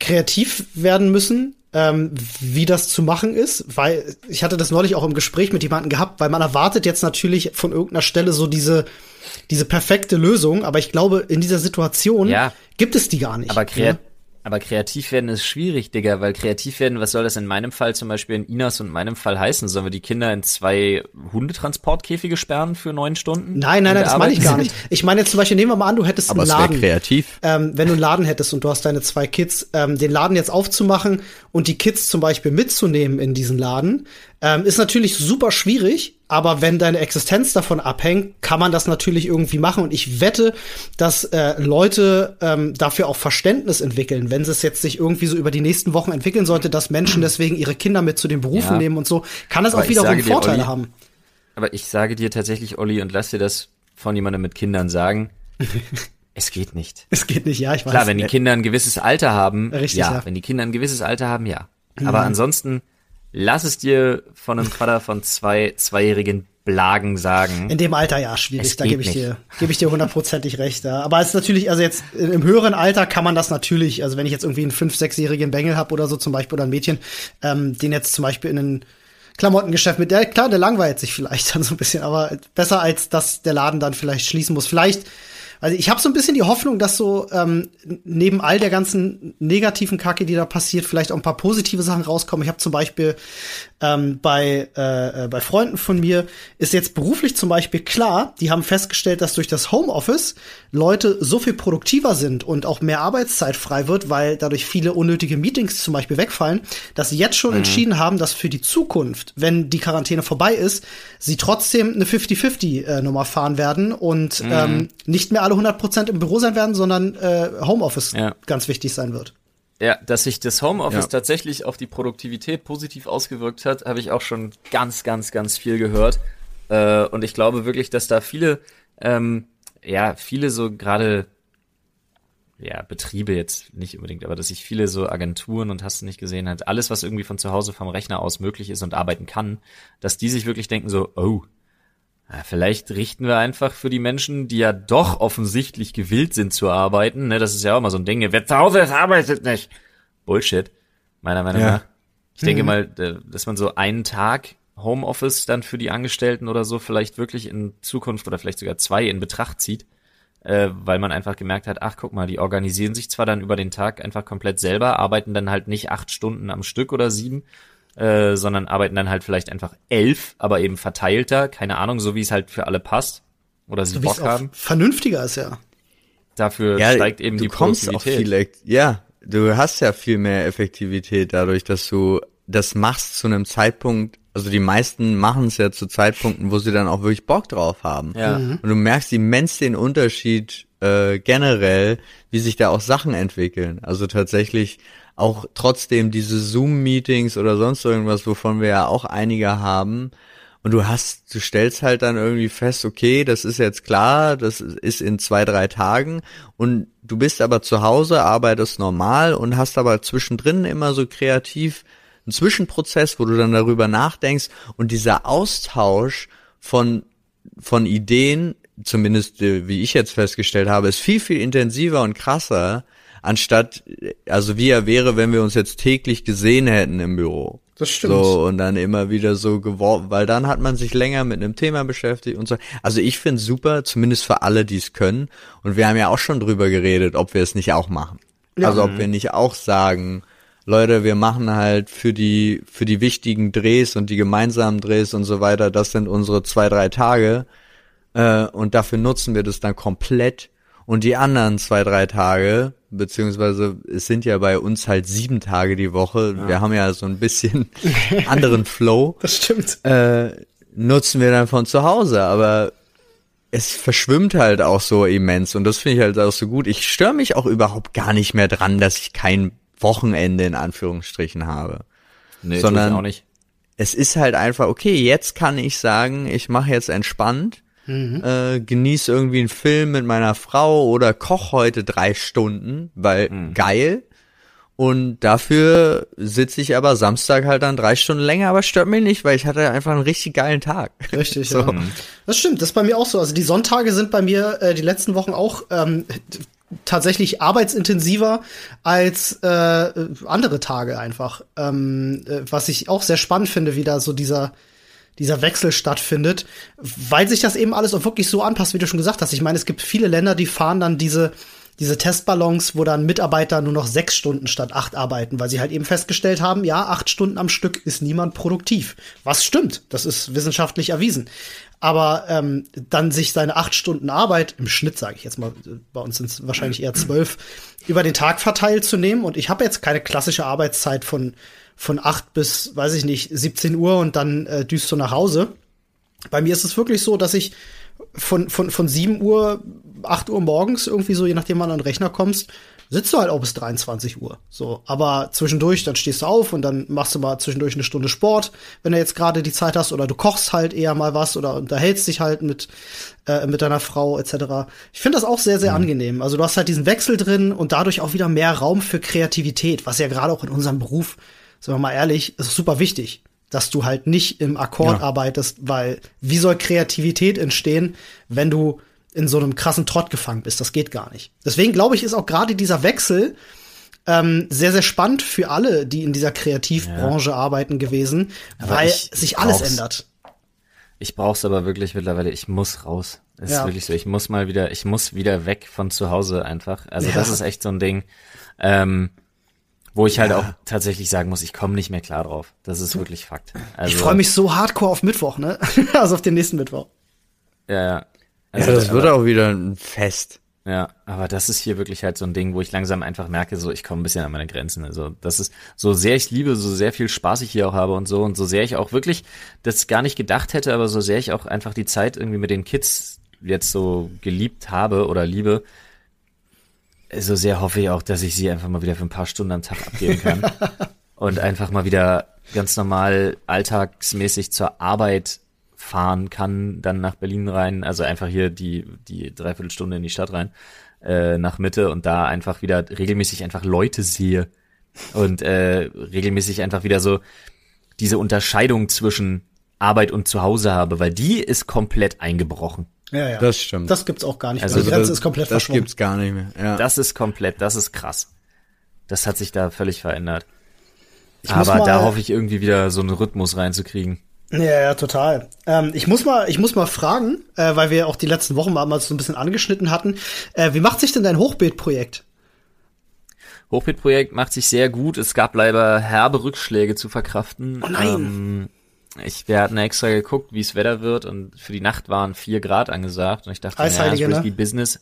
C: kreativ werden müssen, ähm, wie das zu machen ist, weil ich hatte das neulich auch im Gespräch mit jemandem gehabt, weil man erwartet jetzt natürlich von irgendeiner Stelle so diese diese perfekte Lösung, aber ich glaube, in dieser Situation ja, gibt es die gar nicht.
B: Aber kreat ja? Aber kreativ werden ist schwierig, Digga, weil kreativ werden, was soll das in meinem Fall zum Beispiel in Inas und meinem Fall heißen? Sollen wir die Kinder in zwei Hundetransportkäfige sperren für neun Stunden?
C: Nein, nein, nein, das meine ich gar nicht. Ich meine jetzt zum Beispiel, nehmen wir mal an, du hättest
A: aber
C: einen Laden.
A: kreativ.
C: Ähm, wenn du einen Laden hättest und du hast deine zwei Kids, ähm, den Laden jetzt aufzumachen und die Kids zum Beispiel mitzunehmen in diesen Laden, ähm, ist natürlich super schwierig, aber wenn deine Existenz davon abhängt, kann man das natürlich irgendwie machen. Und ich wette, dass äh, Leute ähm, dafür auch Verständnis entwickeln, wenn es jetzt sich irgendwie so über die nächsten Wochen entwickeln sollte, dass Menschen deswegen ihre Kinder mit zu den Berufen ja. nehmen und so, kann das aber auch wiederum Vorteile
B: Olli,
C: haben.
B: Aber ich sage dir tatsächlich, Olli, und lass dir das von jemandem mit Kindern sagen. Es geht nicht.
C: Es geht nicht, ja, ich
B: weiß. Klar, wenn die Kinder ein gewisses Alter haben, Richtig, ja. ja. Wenn die Kinder ein gewisses Alter haben, ja. Aber mhm. ansonsten lass es dir von einem Vater von zwei Zweijährigen Blagen sagen.
C: In dem Alter ja, schwierig. Da gebe ich dir, gebe ich dir hundertprozentig recht. Ja. Aber es ist natürlich, also jetzt im höheren Alter kann man das natürlich, also wenn ich jetzt irgendwie einen fünf, sechsjährigen Bengel habe oder so zum Beispiel oder ein Mädchen, ähm, den jetzt zum Beispiel in ein Klamottengeschäft mit, der, klar, der langweilt sich vielleicht dann so ein bisschen, aber besser als dass der Laden dann vielleicht schließen muss. Vielleicht also ich habe so ein bisschen die Hoffnung, dass so ähm, neben all der ganzen negativen Kacke, die da passiert, vielleicht auch ein paar positive Sachen rauskommen. Ich habe zum Beispiel ähm, bei, äh, äh, bei Freunden von mir ist jetzt beruflich zum Beispiel klar, die haben festgestellt, dass durch das Homeoffice Leute so viel produktiver sind und auch mehr Arbeitszeit frei wird, weil dadurch viele unnötige Meetings zum Beispiel wegfallen, dass sie jetzt schon mhm. entschieden haben, dass für die Zukunft, wenn die Quarantäne vorbei ist, sie trotzdem eine 50-50-Nummer äh, fahren werden und mhm. ähm, nicht mehr alle 100% im Büro sein werden, sondern äh, Homeoffice ja. ganz wichtig sein wird.
B: Ja, dass sich das Homeoffice ja. tatsächlich auf die Produktivität positiv ausgewirkt hat, habe ich auch schon ganz, ganz, ganz viel gehört. Äh, und ich glaube wirklich, dass da viele, ähm, ja, viele so gerade, ja, Betriebe jetzt nicht unbedingt, aber dass sich viele so Agenturen und hast du nicht gesehen hat, alles, was irgendwie von zu Hause vom Rechner aus möglich ist und arbeiten kann, dass die sich wirklich denken so, oh, ja, vielleicht richten wir einfach für die Menschen, die ja doch offensichtlich gewillt sind zu arbeiten, ne, das ist ja auch mal so ein Ding, wer zu Hause ist, arbeitet nicht. Bullshit, meiner Meinung ja. nach. Ich mhm. denke mal, dass man so einen Tag Homeoffice dann für die Angestellten oder so vielleicht wirklich in Zukunft oder vielleicht sogar zwei in Betracht zieht, äh, weil man einfach gemerkt hat, ach guck mal, die organisieren sich zwar dann über den Tag einfach komplett selber, arbeiten dann halt nicht acht Stunden am Stück oder sieben, äh, sondern arbeiten dann halt vielleicht einfach elf, aber eben verteilter, keine Ahnung, so wie es halt für alle passt. Oder sie so Bock haben.
C: Vernünftiger ist ja.
B: Dafür ja, steigt eben die Produktivität.
A: Viel, ja, du hast ja viel mehr Effektivität dadurch, dass du das machst zu einem Zeitpunkt, also die meisten machen es ja zu Zeitpunkten, wo sie dann auch wirklich Bock drauf haben. Ja. Mhm. Und du merkst immens den Unterschied äh, generell, wie sich da auch Sachen entwickeln. Also tatsächlich auch trotzdem diese Zoom-Meetings oder sonst irgendwas, wovon wir ja auch einige haben. Und du hast, du stellst halt dann irgendwie fest, okay, das ist jetzt klar, das ist in zwei, drei Tagen und du bist aber zu Hause, arbeitest normal und hast aber zwischendrin immer so kreativ einen Zwischenprozess, wo du dann darüber nachdenkst und dieser Austausch von, von Ideen, zumindest äh, wie ich jetzt festgestellt habe, ist viel, viel intensiver und krasser, anstatt, also wie er wäre, wenn wir uns jetzt täglich gesehen hätten im Büro.
C: Das stimmt.
A: So, und dann immer wieder so geworfen, weil dann hat man sich länger mit einem Thema beschäftigt und so. Also ich finde super, zumindest für alle, die es können. Und wir haben ja auch schon drüber geredet, ob wir es nicht auch machen. Ja. Also ob wir nicht auch sagen, Leute, wir machen halt für die, für die wichtigen Drehs und die gemeinsamen Drehs und so weiter, das sind unsere zwei, drei Tage. Äh, und dafür nutzen wir das dann komplett. Und die anderen zwei, drei Tage beziehungsweise es sind ja bei uns halt sieben Tage die Woche. Ja. Wir haben ja so ein bisschen anderen Flow.
C: Das stimmt.
A: Äh, nutzen wir dann von zu Hause, aber es verschwimmt halt auch so immens und das finde ich halt auch so gut. Ich störe mich auch überhaupt gar nicht mehr dran, dass ich kein Wochenende in Anführungsstrichen habe. Nee, sondern auch nicht. es ist halt einfach, okay, jetzt kann ich sagen, ich mache jetzt entspannt Mhm. Äh, genieß irgendwie einen Film mit meiner Frau oder koch heute drei Stunden, weil mhm. geil. Und dafür sitze ich aber Samstag halt dann drei Stunden länger, aber stört mich nicht, weil ich hatte einfach einen richtig geilen Tag.
C: Richtig, so. ja. Das stimmt, das ist bei mir auch so. Also die Sonntage sind bei mir äh, die letzten Wochen auch ähm, tatsächlich arbeitsintensiver als äh, andere Tage einfach. Ähm, äh, was ich auch sehr spannend finde, wie da so dieser dieser Wechsel stattfindet, weil sich das eben alles auch wirklich so anpasst, wie du schon gesagt hast. Ich meine, es gibt viele Länder, die fahren dann diese diese Testballons, wo dann Mitarbeiter nur noch sechs Stunden statt acht arbeiten, weil sie halt eben festgestellt haben, ja, acht Stunden am Stück ist niemand produktiv. Was stimmt, das ist wissenschaftlich erwiesen. Aber ähm, dann sich seine acht Stunden Arbeit, im Schnitt sage ich jetzt mal, bei uns sind es wahrscheinlich eher zwölf, über den Tag verteilt zu nehmen. Und ich habe jetzt keine klassische Arbeitszeit von von acht bis, weiß ich nicht, 17 Uhr und dann äh, düst du nach Hause. Bei mir ist es wirklich so, dass ich von, von, von 7 Uhr, 8 Uhr morgens irgendwie so, je nachdem wann an den Rechner kommst, sitzt du halt auch bis 23 Uhr. So, aber zwischendurch, dann stehst du auf und dann machst du mal zwischendurch eine Stunde Sport, wenn du jetzt gerade die Zeit hast, oder du kochst halt eher mal was oder unterhältst dich halt mit, äh, mit deiner Frau etc. Ich finde das auch sehr, sehr mhm. angenehm. Also du hast halt diesen Wechsel drin und dadurch auch wieder mehr Raum für Kreativität, was ja gerade auch in unserem Beruf sind wir mal ehrlich, ist super wichtig. dass du halt nicht im Akkord ja. arbeitest, weil wie soll Kreativität entstehen, wenn du in so einem krassen Trott gefangen bist? Das geht gar nicht. Deswegen glaube ich, ist auch gerade dieser Wechsel ähm, sehr, sehr spannend für alle, die in dieser Kreativbranche ja. arbeiten gewesen, aber weil sich alles ändert.
B: Ich brauch's aber wirklich mittlerweile, ich muss raus. Es ja. ist wirklich so, ich muss mal wieder, ich muss wieder weg von zu Hause einfach. Also das ist echt so ein Ding. Ähm, wo ich halt ja. auch tatsächlich sagen muss, ich komme nicht mehr klar drauf. Das ist wirklich Fakt.
C: Also, ich freue mich so hardcore auf Mittwoch, ne? also auf den nächsten Mittwoch.
B: Ja, ja.
A: Also, ja, das wird auch wieder ein Fest.
B: Ja, aber das ist hier wirklich halt so ein Ding, wo ich langsam einfach merke, so ich komme ein bisschen an meine Grenzen. Also das ist so sehr ich liebe, so sehr viel Spaß ich hier auch habe und so und so sehr ich auch wirklich das gar nicht gedacht hätte, aber so sehr ich auch einfach die Zeit irgendwie mit den Kids jetzt so geliebt habe oder liebe, so sehr hoffe ich auch, dass ich sie einfach mal wieder für ein paar Stunden am Tag abgeben kann und einfach mal wieder ganz normal alltagsmäßig zur Arbeit fahren kann, dann nach Berlin rein, also einfach hier die, die Dreiviertelstunde in die Stadt rein, äh, nach Mitte und da einfach wieder regelmäßig einfach Leute sehe und äh, regelmäßig einfach wieder so diese Unterscheidung zwischen Arbeit und Zuhause habe, weil die ist komplett eingebrochen.
C: Ja, ja.
A: Das stimmt.
C: Das gibt's auch gar nicht
A: mehr. Also die Grenze das, ist komplett Das gibt's gar nicht mehr.
B: Ja. Das ist komplett, das ist krass. Das hat sich da völlig verändert. Ich Aber da hoffe ich irgendwie wieder so einen Rhythmus reinzukriegen.
C: Ja, ja, total. Ähm, ich muss mal, ich muss mal fragen, äh, weil wir auch die letzten Wochen mal, mal so ein bisschen angeschnitten hatten. Äh, wie macht sich denn dein Hochbeetprojekt?
B: Hochbeetprojekt macht sich sehr gut. Es gab leider herbe Rückschläge zu verkraften.
C: Oh nein. Ähm,
B: ich, wir hatten extra geguckt, wie es Wetter wird und für die Nacht waren vier Grad angesagt und ich dachte,
C: ja,
B: das
C: ne?
B: die Business,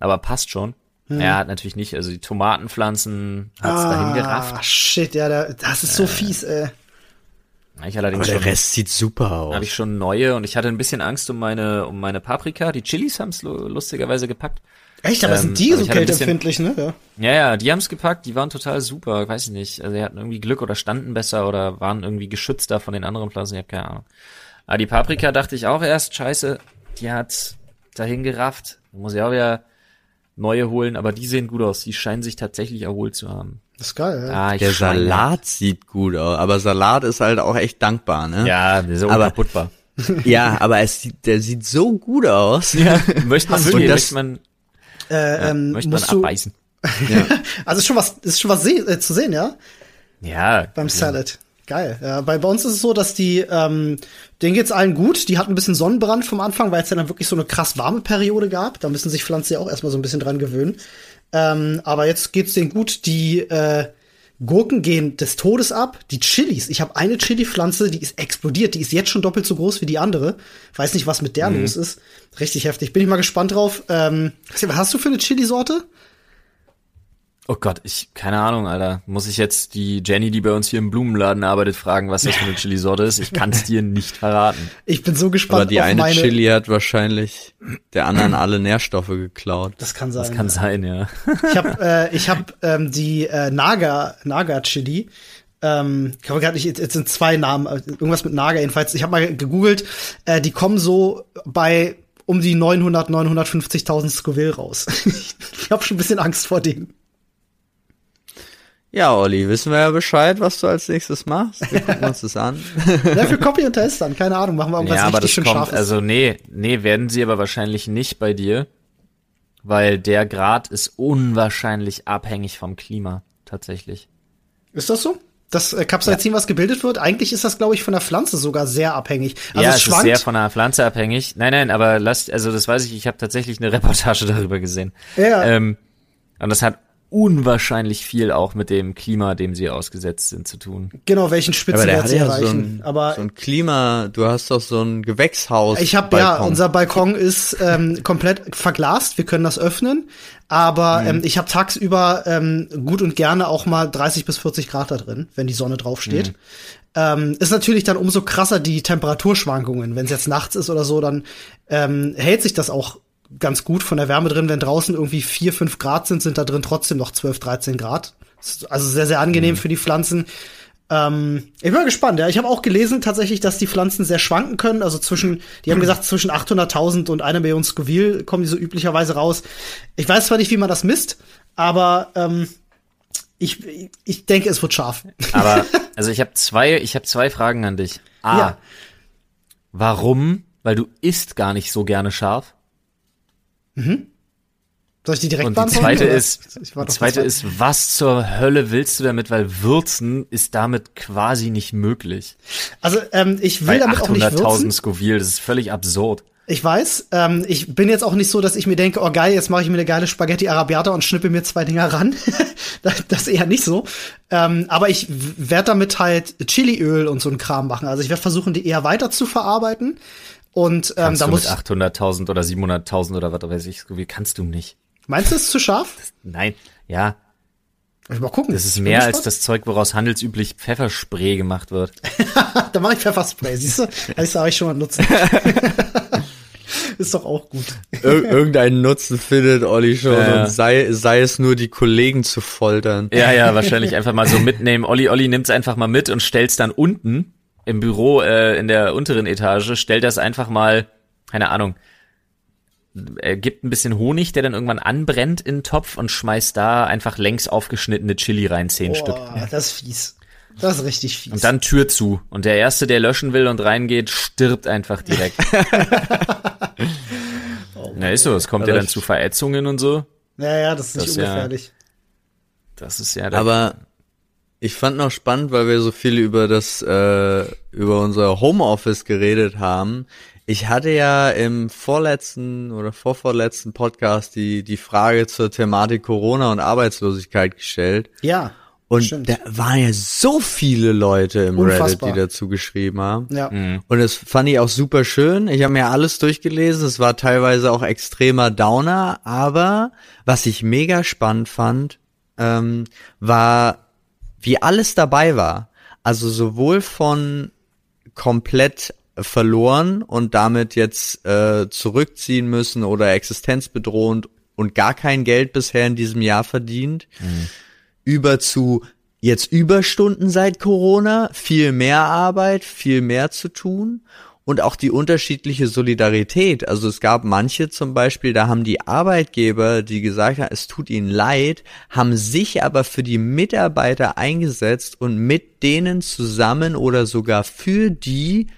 B: aber passt schon. Hm. Ja, natürlich nicht. Also die Tomatenpflanzen hat's ah, dahin gerafft.
C: Shit, ja, das ist so äh, fies, ey.
B: Ich allerdings
A: aber der schon, Rest sieht super aus.
B: Habe ich schon neue und ich hatte ein bisschen Angst um meine um meine Paprika. Die Chilis haben's lustigerweise gepackt.
C: Echt, aber ähm, sind die so kälteempfindlich, ne? Ja.
B: ja, ja, die haben's gepackt, die waren total super, weiß ich nicht. Also die hatten irgendwie Glück oder standen besser oder waren irgendwie geschützter von den anderen Pflanzen, ich habe keine Ahnung. Aber die Paprika dachte ich auch erst, scheiße, die hat's dahin gerafft. Muss ich auch wieder neue holen, aber die sehen gut aus. Die scheinen sich tatsächlich erholt zu haben.
C: Das ist geil,
A: ja. Ah, der Salat sieht gut aus, aber Salat ist halt auch echt dankbar, ne?
B: Ja, der ist aber, unkaputtbar.
A: ja, aber es sieht, der sieht so gut aus.
B: Ja, möchte man wirklich, möchte man
C: äh, ja, ähm,
B: möchte man abbeißen.
C: ja. Also ist schon was, ist schon was seh äh, zu sehen, ja?
B: Ja.
C: Beim Salad. Geil. Ja, bei, bei uns ist es so, dass die, ähm, denen geht's allen gut. Die hatten ein bisschen Sonnenbrand vom Anfang, weil es dann wirklich so eine krass warme Periode gab. Da müssen sich Pflanzen ja auch erstmal so ein bisschen dran gewöhnen. Ähm, aber jetzt geht's denen gut. Die äh, Gurken gehen des Todes ab. Die Chilis. Ich habe eine Chili-Pflanze, die ist explodiert. Die ist jetzt schon doppelt so groß wie die andere. Weiß nicht, was mit der mhm. los ist. Richtig heftig. Bin ich mal gespannt drauf. Ähm, was hast du für eine Chili-Sorte?
B: Oh Gott, ich, keine Ahnung, Alter. Muss ich jetzt die Jenny, die bei uns hier im Blumenladen arbeitet, fragen, was das für eine Chili-Sorte ist? Ich kann es dir nicht verraten.
C: Ich bin so gespannt.
A: Aber die eine meine... Chili hat wahrscheinlich der anderen alle Nährstoffe geklaut.
C: Das kann sein.
B: Das kann
C: ja.
B: sein, ja.
C: Ich habe äh, ich hab, ähm, die äh, Naga, Naga Chili. Ähm, ich habe gerade nicht, jetzt sind zwei Namen, irgendwas mit Naga jedenfalls. Ich habe mal gegoogelt, äh, die kommen so bei um die 900, 950.000 Scoville raus. ich habe schon ein bisschen Angst vor denen.
A: Ja, Olli, wissen wir ja Bescheid, was du als nächstes machst. Wir gucken uns das an.
C: ja, für Copy und Test dann, keine Ahnung, machen wir irgendwas
B: ja, aber
C: richtig
B: das
C: schön
B: kommt,
C: Scharfes.
B: Also nee, nee, werden sie aber wahrscheinlich nicht bei dir, weil der Grad ist unwahrscheinlich abhängig vom Klima, tatsächlich.
C: Ist das so? Das äh, Capsaicin, ja. was gebildet wird, eigentlich ist das, glaube ich, von der Pflanze sogar sehr abhängig.
B: Also ja, es, es ist sehr von der Pflanze abhängig. Nein, nein, aber lasst, also das weiß ich, ich habe tatsächlich eine Reportage darüber gesehen.
C: Ja.
B: Ähm, und das hat unwahrscheinlich viel auch mit dem Klima, dem sie ausgesetzt sind, zu tun.
C: Genau, welchen Spitzenwert sie ja erreichen. So ein,
A: aber so ein Klima, du hast doch so ein Gewächshaus.
C: Ich habe ja, unser Balkon ist ähm, komplett verglast, wir können das öffnen, aber mhm. ähm, ich habe tagsüber ähm, gut und gerne auch mal 30 bis 40 Grad da drin, wenn die Sonne drauf steht. Mhm. Ähm, ist natürlich dann umso krasser die Temperaturschwankungen. Wenn es jetzt nachts ist oder so, dann ähm, hält sich das auch ganz gut von der Wärme drin. Wenn draußen irgendwie vier, fünf Grad sind, sind da drin trotzdem noch 12, 13 Grad. Also sehr, sehr angenehm mhm. für die Pflanzen. Ähm, ich bin mal gespannt. Ja, ich habe auch gelesen tatsächlich, dass die Pflanzen sehr schwanken können. Also zwischen, die haben gesagt, zwischen 800.000 und einer Million Scoville kommen die so üblicherweise raus. Ich weiß zwar nicht, wie man das misst, aber ähm, ich, ich denke, es wird scharf.
B: Aber Also ich habe zwei, ich habe zwei Fragen an dich. A.
C: Ja.
B: Warum? Weil du isst gar nicht so gerne scharf.
C: Soll ich die direkt
B: Und die zweite
C: oder?
B: ist, die zweite ist, was zur Hölle willst du damit? Weil Würzen ist damit quasi nicht möglich.
C: Also ähm, ich will
B: Bei
C: damit auch nicht
B: 800.000
C: würzen.
B: Scoville, das ist völlig absurd.
C: Ich weiß, ähm, ich bin jetzt auch nicht so, dass ich mir denke, oh geil, jetzt mache ich mir eine geile Spaghetti Arabiata und schnippe mir zwei Dinger ran. das das eher nicht so. Ähm, aber ich werde damit halt Chiliöl und so ein Kram machen. Also ich werde versuchen, die eher weiter zu verarbeiten. Und ähm,
B: Kannst
C: da
B: du
C: muss
B: mit 800.000 oder 700.000 oder was weiß ich, Scoville, kannst du nicht.
C: Meinst du, es ist zu scharf?
B: Nein, ja,
C: Ich mal gucken.
B: das ist mehr als das Zeug, woraus handelsüblich Pfefferspray gemacht wird.
C: Da mache ich Pfefferspray, siehst du? Das habe ich schon mal nutzen. ist doch auch gut.
A: Ir irgendeinen Nutzen findet Olli schon
B: Ja, ja.
A: und sei, sei es nur die Kollegen zu foltern.
B: Ja, ja, wahrscheinlich einfach mal so mitnehmen. Olli, Olli nimmt's einfach mal mit und stellt's dann unten im Büro äh, in der unteren Etage, stellt das einfach mal, keine Ahnung, er gibt ein bisschen Honig, der dann irgendwann anbrennt in den Topf und schmeißt da einfach längs aufgeschnittene Chili rein, zehn Stück.
C: Boah, das ist fies. Das ist richtig fies.
B: Und dann Tür zu. Und der Erste, der löschen will und reingeht, stirbt einfach direkt. Na, ist so. Es kommt ja dann zu Verätzungen und so.
C: ja, ja, das ist nicht
B: Das ist ja-
C: ungefährlich.
B: Das ist ja
A: Aber ich fand noch spannend, weil wir so viel über das, äh, über unser Homeoffice geredet haben. Ich hatte ja im vorletzten oder vorvorletzten Podcast die, die Frage zur Thematik Corona und Arbeitslosigkeit gestellt.
C: Ja.
A: Und
C: Stimmt.
A: da waren ja so viele Leute im
C: Unfassbar.
A: Reddit, die dazu geschrieben haben.
C: Ja.
A: Und das fand ich auch super schön. Ich habe mir alles durchgelesen. Es war teilweise auch extremer Downer. Aber was ich mega spannend fand, ähm, war, wie alles dabei war. Also sowohl von komplett verloren und damit jetzt äh, zurückziehen müssen oder existenzbedrohend und gar kein Geld bisher in diesem Jahr verdient, über zu jetzt Überstunden seit Corona, viel mehr Arbeit, viel mehr zu tun und auch die unterschiedliche Solidarität. Also es gab manche zum Beispiel, da haben die Arbeitgeber, die gesagt haben, es tut ihnen leid, haben sich aber für die Mitarbeiter eingesetzt und mit denen zusammen oder sogar für die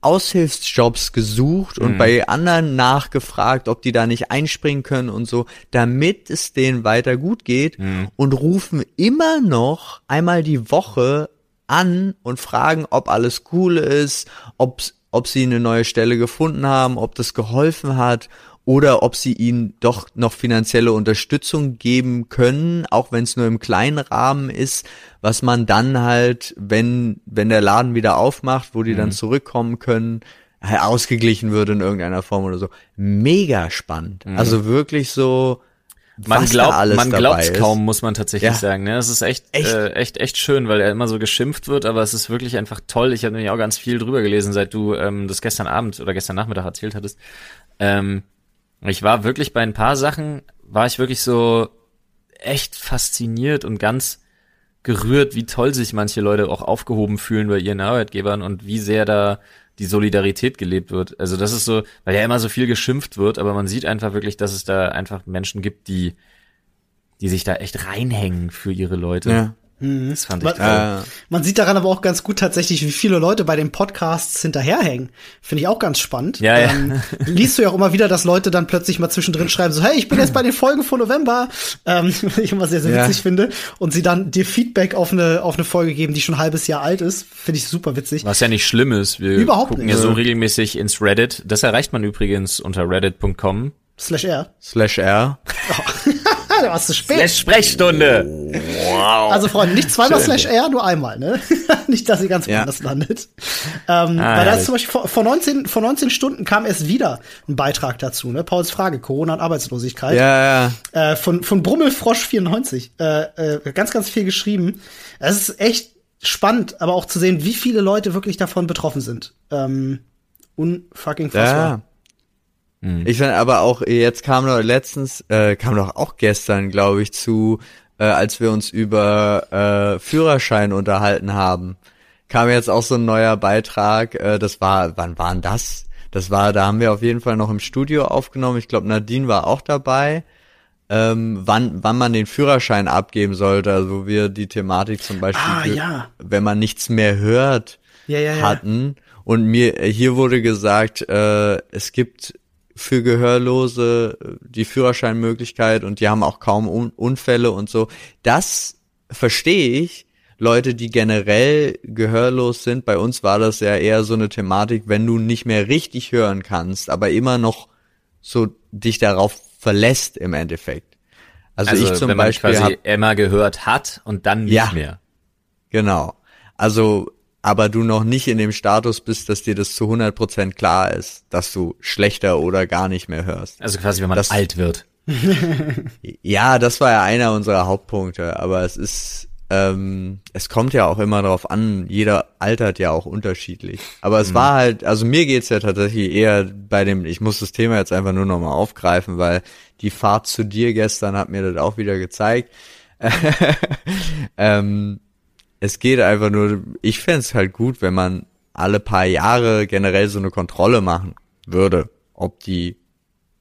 A: Aushilfsjobs gesucht und bei anderen nachgefragt, ob die da nicht einspringen können und so, damit es denen weiter gut geht und rufen immer noch einmal die Woche an und fragen, ob alles cool ist, ob, ob sie eine neue Stelle gefunden haben, ob das geholfen hat oder ob sie ihnen doch noch finanzielle Unterstützung geben können, auch wenn es nur im kleinen Rahmen ist, was man dann halt, wenn, wenn der Laden wieder aufmacht, wo die dann zurückkommen können, halt ausgeglichen würde in irgendeiner Form oder so. Mega spannend. Also wirklich so,
B: Man glaubt, man
A: ist.
B: kaum, muss man tatsächlich
A: Ja.
B: sagen. Ne? Das ist echt,
A: Echt?
B: Äh, echt, echt schön, weil er immer so geschimpft wird, aber es ist wirklich einfach toll. Ich habe nämlich auch ganz viel drüber gelesen, seit du ähm, das gestern Abend oder gestern Nachmittag erzählt hattest. Ähm, ich war wirklich bei ein paar Sachen, war ich wirklich so echt fasziniert und ganz gerührt, wie toll sich manche Leute auch aufgehoben fühlen bei ihren Arbeitgebern und wie sehr da die Solidarität gelebt wird. Also das ist so, weil ja immer so viel geschimpft wird, aber man sieht einfach wirklich, dass es da einfach Menschen gibt, die, die sich da echt reinhängen für ihre Leute.
A: Ja.
B: Das fand ich
C: Man,
B: toll.
A: Äh,
C: man sieht daran aber auch ganz gut tatsächlich, wie viele Leute bei den Podcasts hinterherhängen. Finde ich auch ganz spannend.
B: Ja, ja.
C: Ähm, liest du ja auch immer wieder, dass Leute dann plötzlich mal zwischendrin schreiben, so, hey, ich bin jetzt bei den Folgen von November, ähm, was ich immer sehr, sehr
A: Ja.
C: witzig finde. Und sie dann dir Feedback auf eine, auf eine Folge geben, die schon ein halbes Jahr alt ist. Finde ich super witzig.
B: Was ja nicht schlimm ist. Wir
C: Überhaupt
B: gucken
C: nicht.
B: ja so regelmäßig ins Reddit. Das erreicht man übrigens unter reddit.com.
C: Slash R.
A: slash R.
C: Ah, da warst du spät.
B: Slash Sprechstunde.
C: Also Freunde, nicht zweimal
B: Schön.
C: Slash R, nur einmal, ne? nicht, dass sie ganz
A: Ja.
C: woanders landet. Ähm,
B: Ah,
C: weil da ist zum Beispiel vor, vor, 19, vor 19 Stunden kam erst wieder ein Beitrag dazu, ne? Pauls Frage, Corona und Arbeitslosigkeit.
A: Ja, ja.
C: Äh, von, von Brummelfrosch94. Äh, äh, ganz, ganz viel geschrieben. Es ist echt spannend, aber auch zu sehen, wie viele Leute wirklich davon betroffen sind. Ähm, unfucking fassbar.
A: Ja. Ich fand aber auch, jetzt kam doch letztens, äh, kam doch auch gestern, glaube ich, zu, äh, als wir uns über äh, Führerschein unterhalten haben, kam jetzt auch so ein neuer Beitrag, äh, das war, wann war denn das? Das war, da haben wir auf jeden Fall noch im Studio aufgenommen, ich glaube Nadine war auch dabei, ähm, wann, wann man den Führerschein abgeben sollte. Also wir die Thematik zum Beispiel,
C: ah, ja.
A: wenn man nichts mehr hört,
C: ja, ja,
A: hatten. Und mir hier wurde gesagt, äh, es gibt für Gehörlose die Führerscheinmöglichkeit und die haben auch kaum Un Unfälle und so. Das verstehe ich. Leute, die generell gehörlos sind, bei uns war das ja eher so eine Thematik, wenn du nicht mehr richtig hören kannst, aber immer noch so dich darauf verlässt im Endeffekt.
B: Also, also ich zum wenn man Beispiel quasi hab, Emma gehört hat und dann nicht ja, mehr.
A: Genau. Also, aber du noch nicht in dem Status bist, dass dir das zu 100% klar ist, dass du schlechter oder gar nicht mehr hörst.
B: Also quasi, wenn man das, alt wird.
A: ja, das war ja einer unserer Hauptpunkte, aber es ist ähm, es kommt ja auch immer darauf an, jeder altert ja auch unterschiedlich. Aber es mhm. war halt, also mir geht's ja tatsächlich eher bei dem, ich muss das Thema jetzt einfach nur nochmal aufgreifen, weil die Fahrt zu dir gestern hat mir das auch wieder gezeigt. ähm, es geht einfach nur, ich fände halt gut, wenn man alle paar Jahre generell so eine Kontrolle machen würde, ob die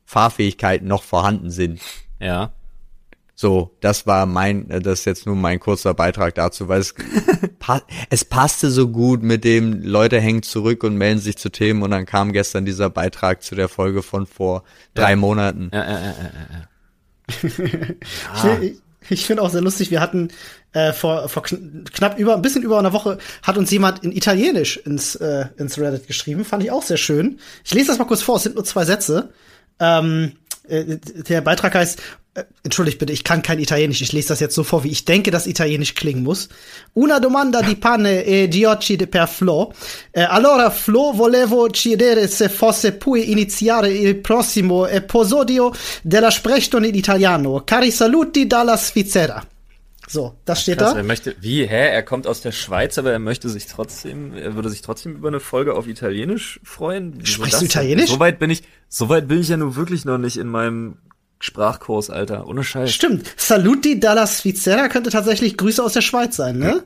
A: Fahrfähigkeiten noch vorhanden sind.
B: Ja.
A: So, das war mein, äh, das ist jetzt nur mein kurzer Beitrag dazu, weil es, pa es passte so gut mit dem Leute hängen zurück und melden sich zu Themen und dann kam gestern dieser Beitrag zu der Folge von vor drei
B: ja.
A: Monaten.
B: Ja, ja, ja, ja,
C: ja. ich, ich finde auch sehr lustig, wir hatten äh, vor, vor knapp über, ein bisschen über einer Woche hat uns jemand in Italienisch ins, äh, ins Reddit geschrieben. Fand ich auch sehr schön. Ich lese das mal kurz vor, es sind nur zwei Sätze. Ähm, äh, der Beitrag heißt, äh, entschuldigt bitte, ich kann kein Italienisch, ich lese das jetzt so vor, wie ich denke, dass Italienisch klingen muss. Una domanda di pane e di oggi per Flo. Eh, allora Flo, volevo chiedere se fosse puoi iniziare il prossimo episodio della Sprechstunde in Italiano. Cari saluti dalla Svizzera. So, das steht Krass, da.
B: Er möchte, wie, hä? Er kommt aus der Schweiz, aber er möchte sich trotzdem, er würde sich trotzdem über eine Folge auf Italienisch freuen.
C: Wieso Sprichst du Italienisch?
B: Soweit bin ich, soweit bin ich ja nun wirklich noch nicht in meinem Sprachkurs, Alter. Ohne Scheiß.
C: Stimmt. Saluti dalla Svizzera könnte tatsächlich Grüße aus der Schweiz sein, ne?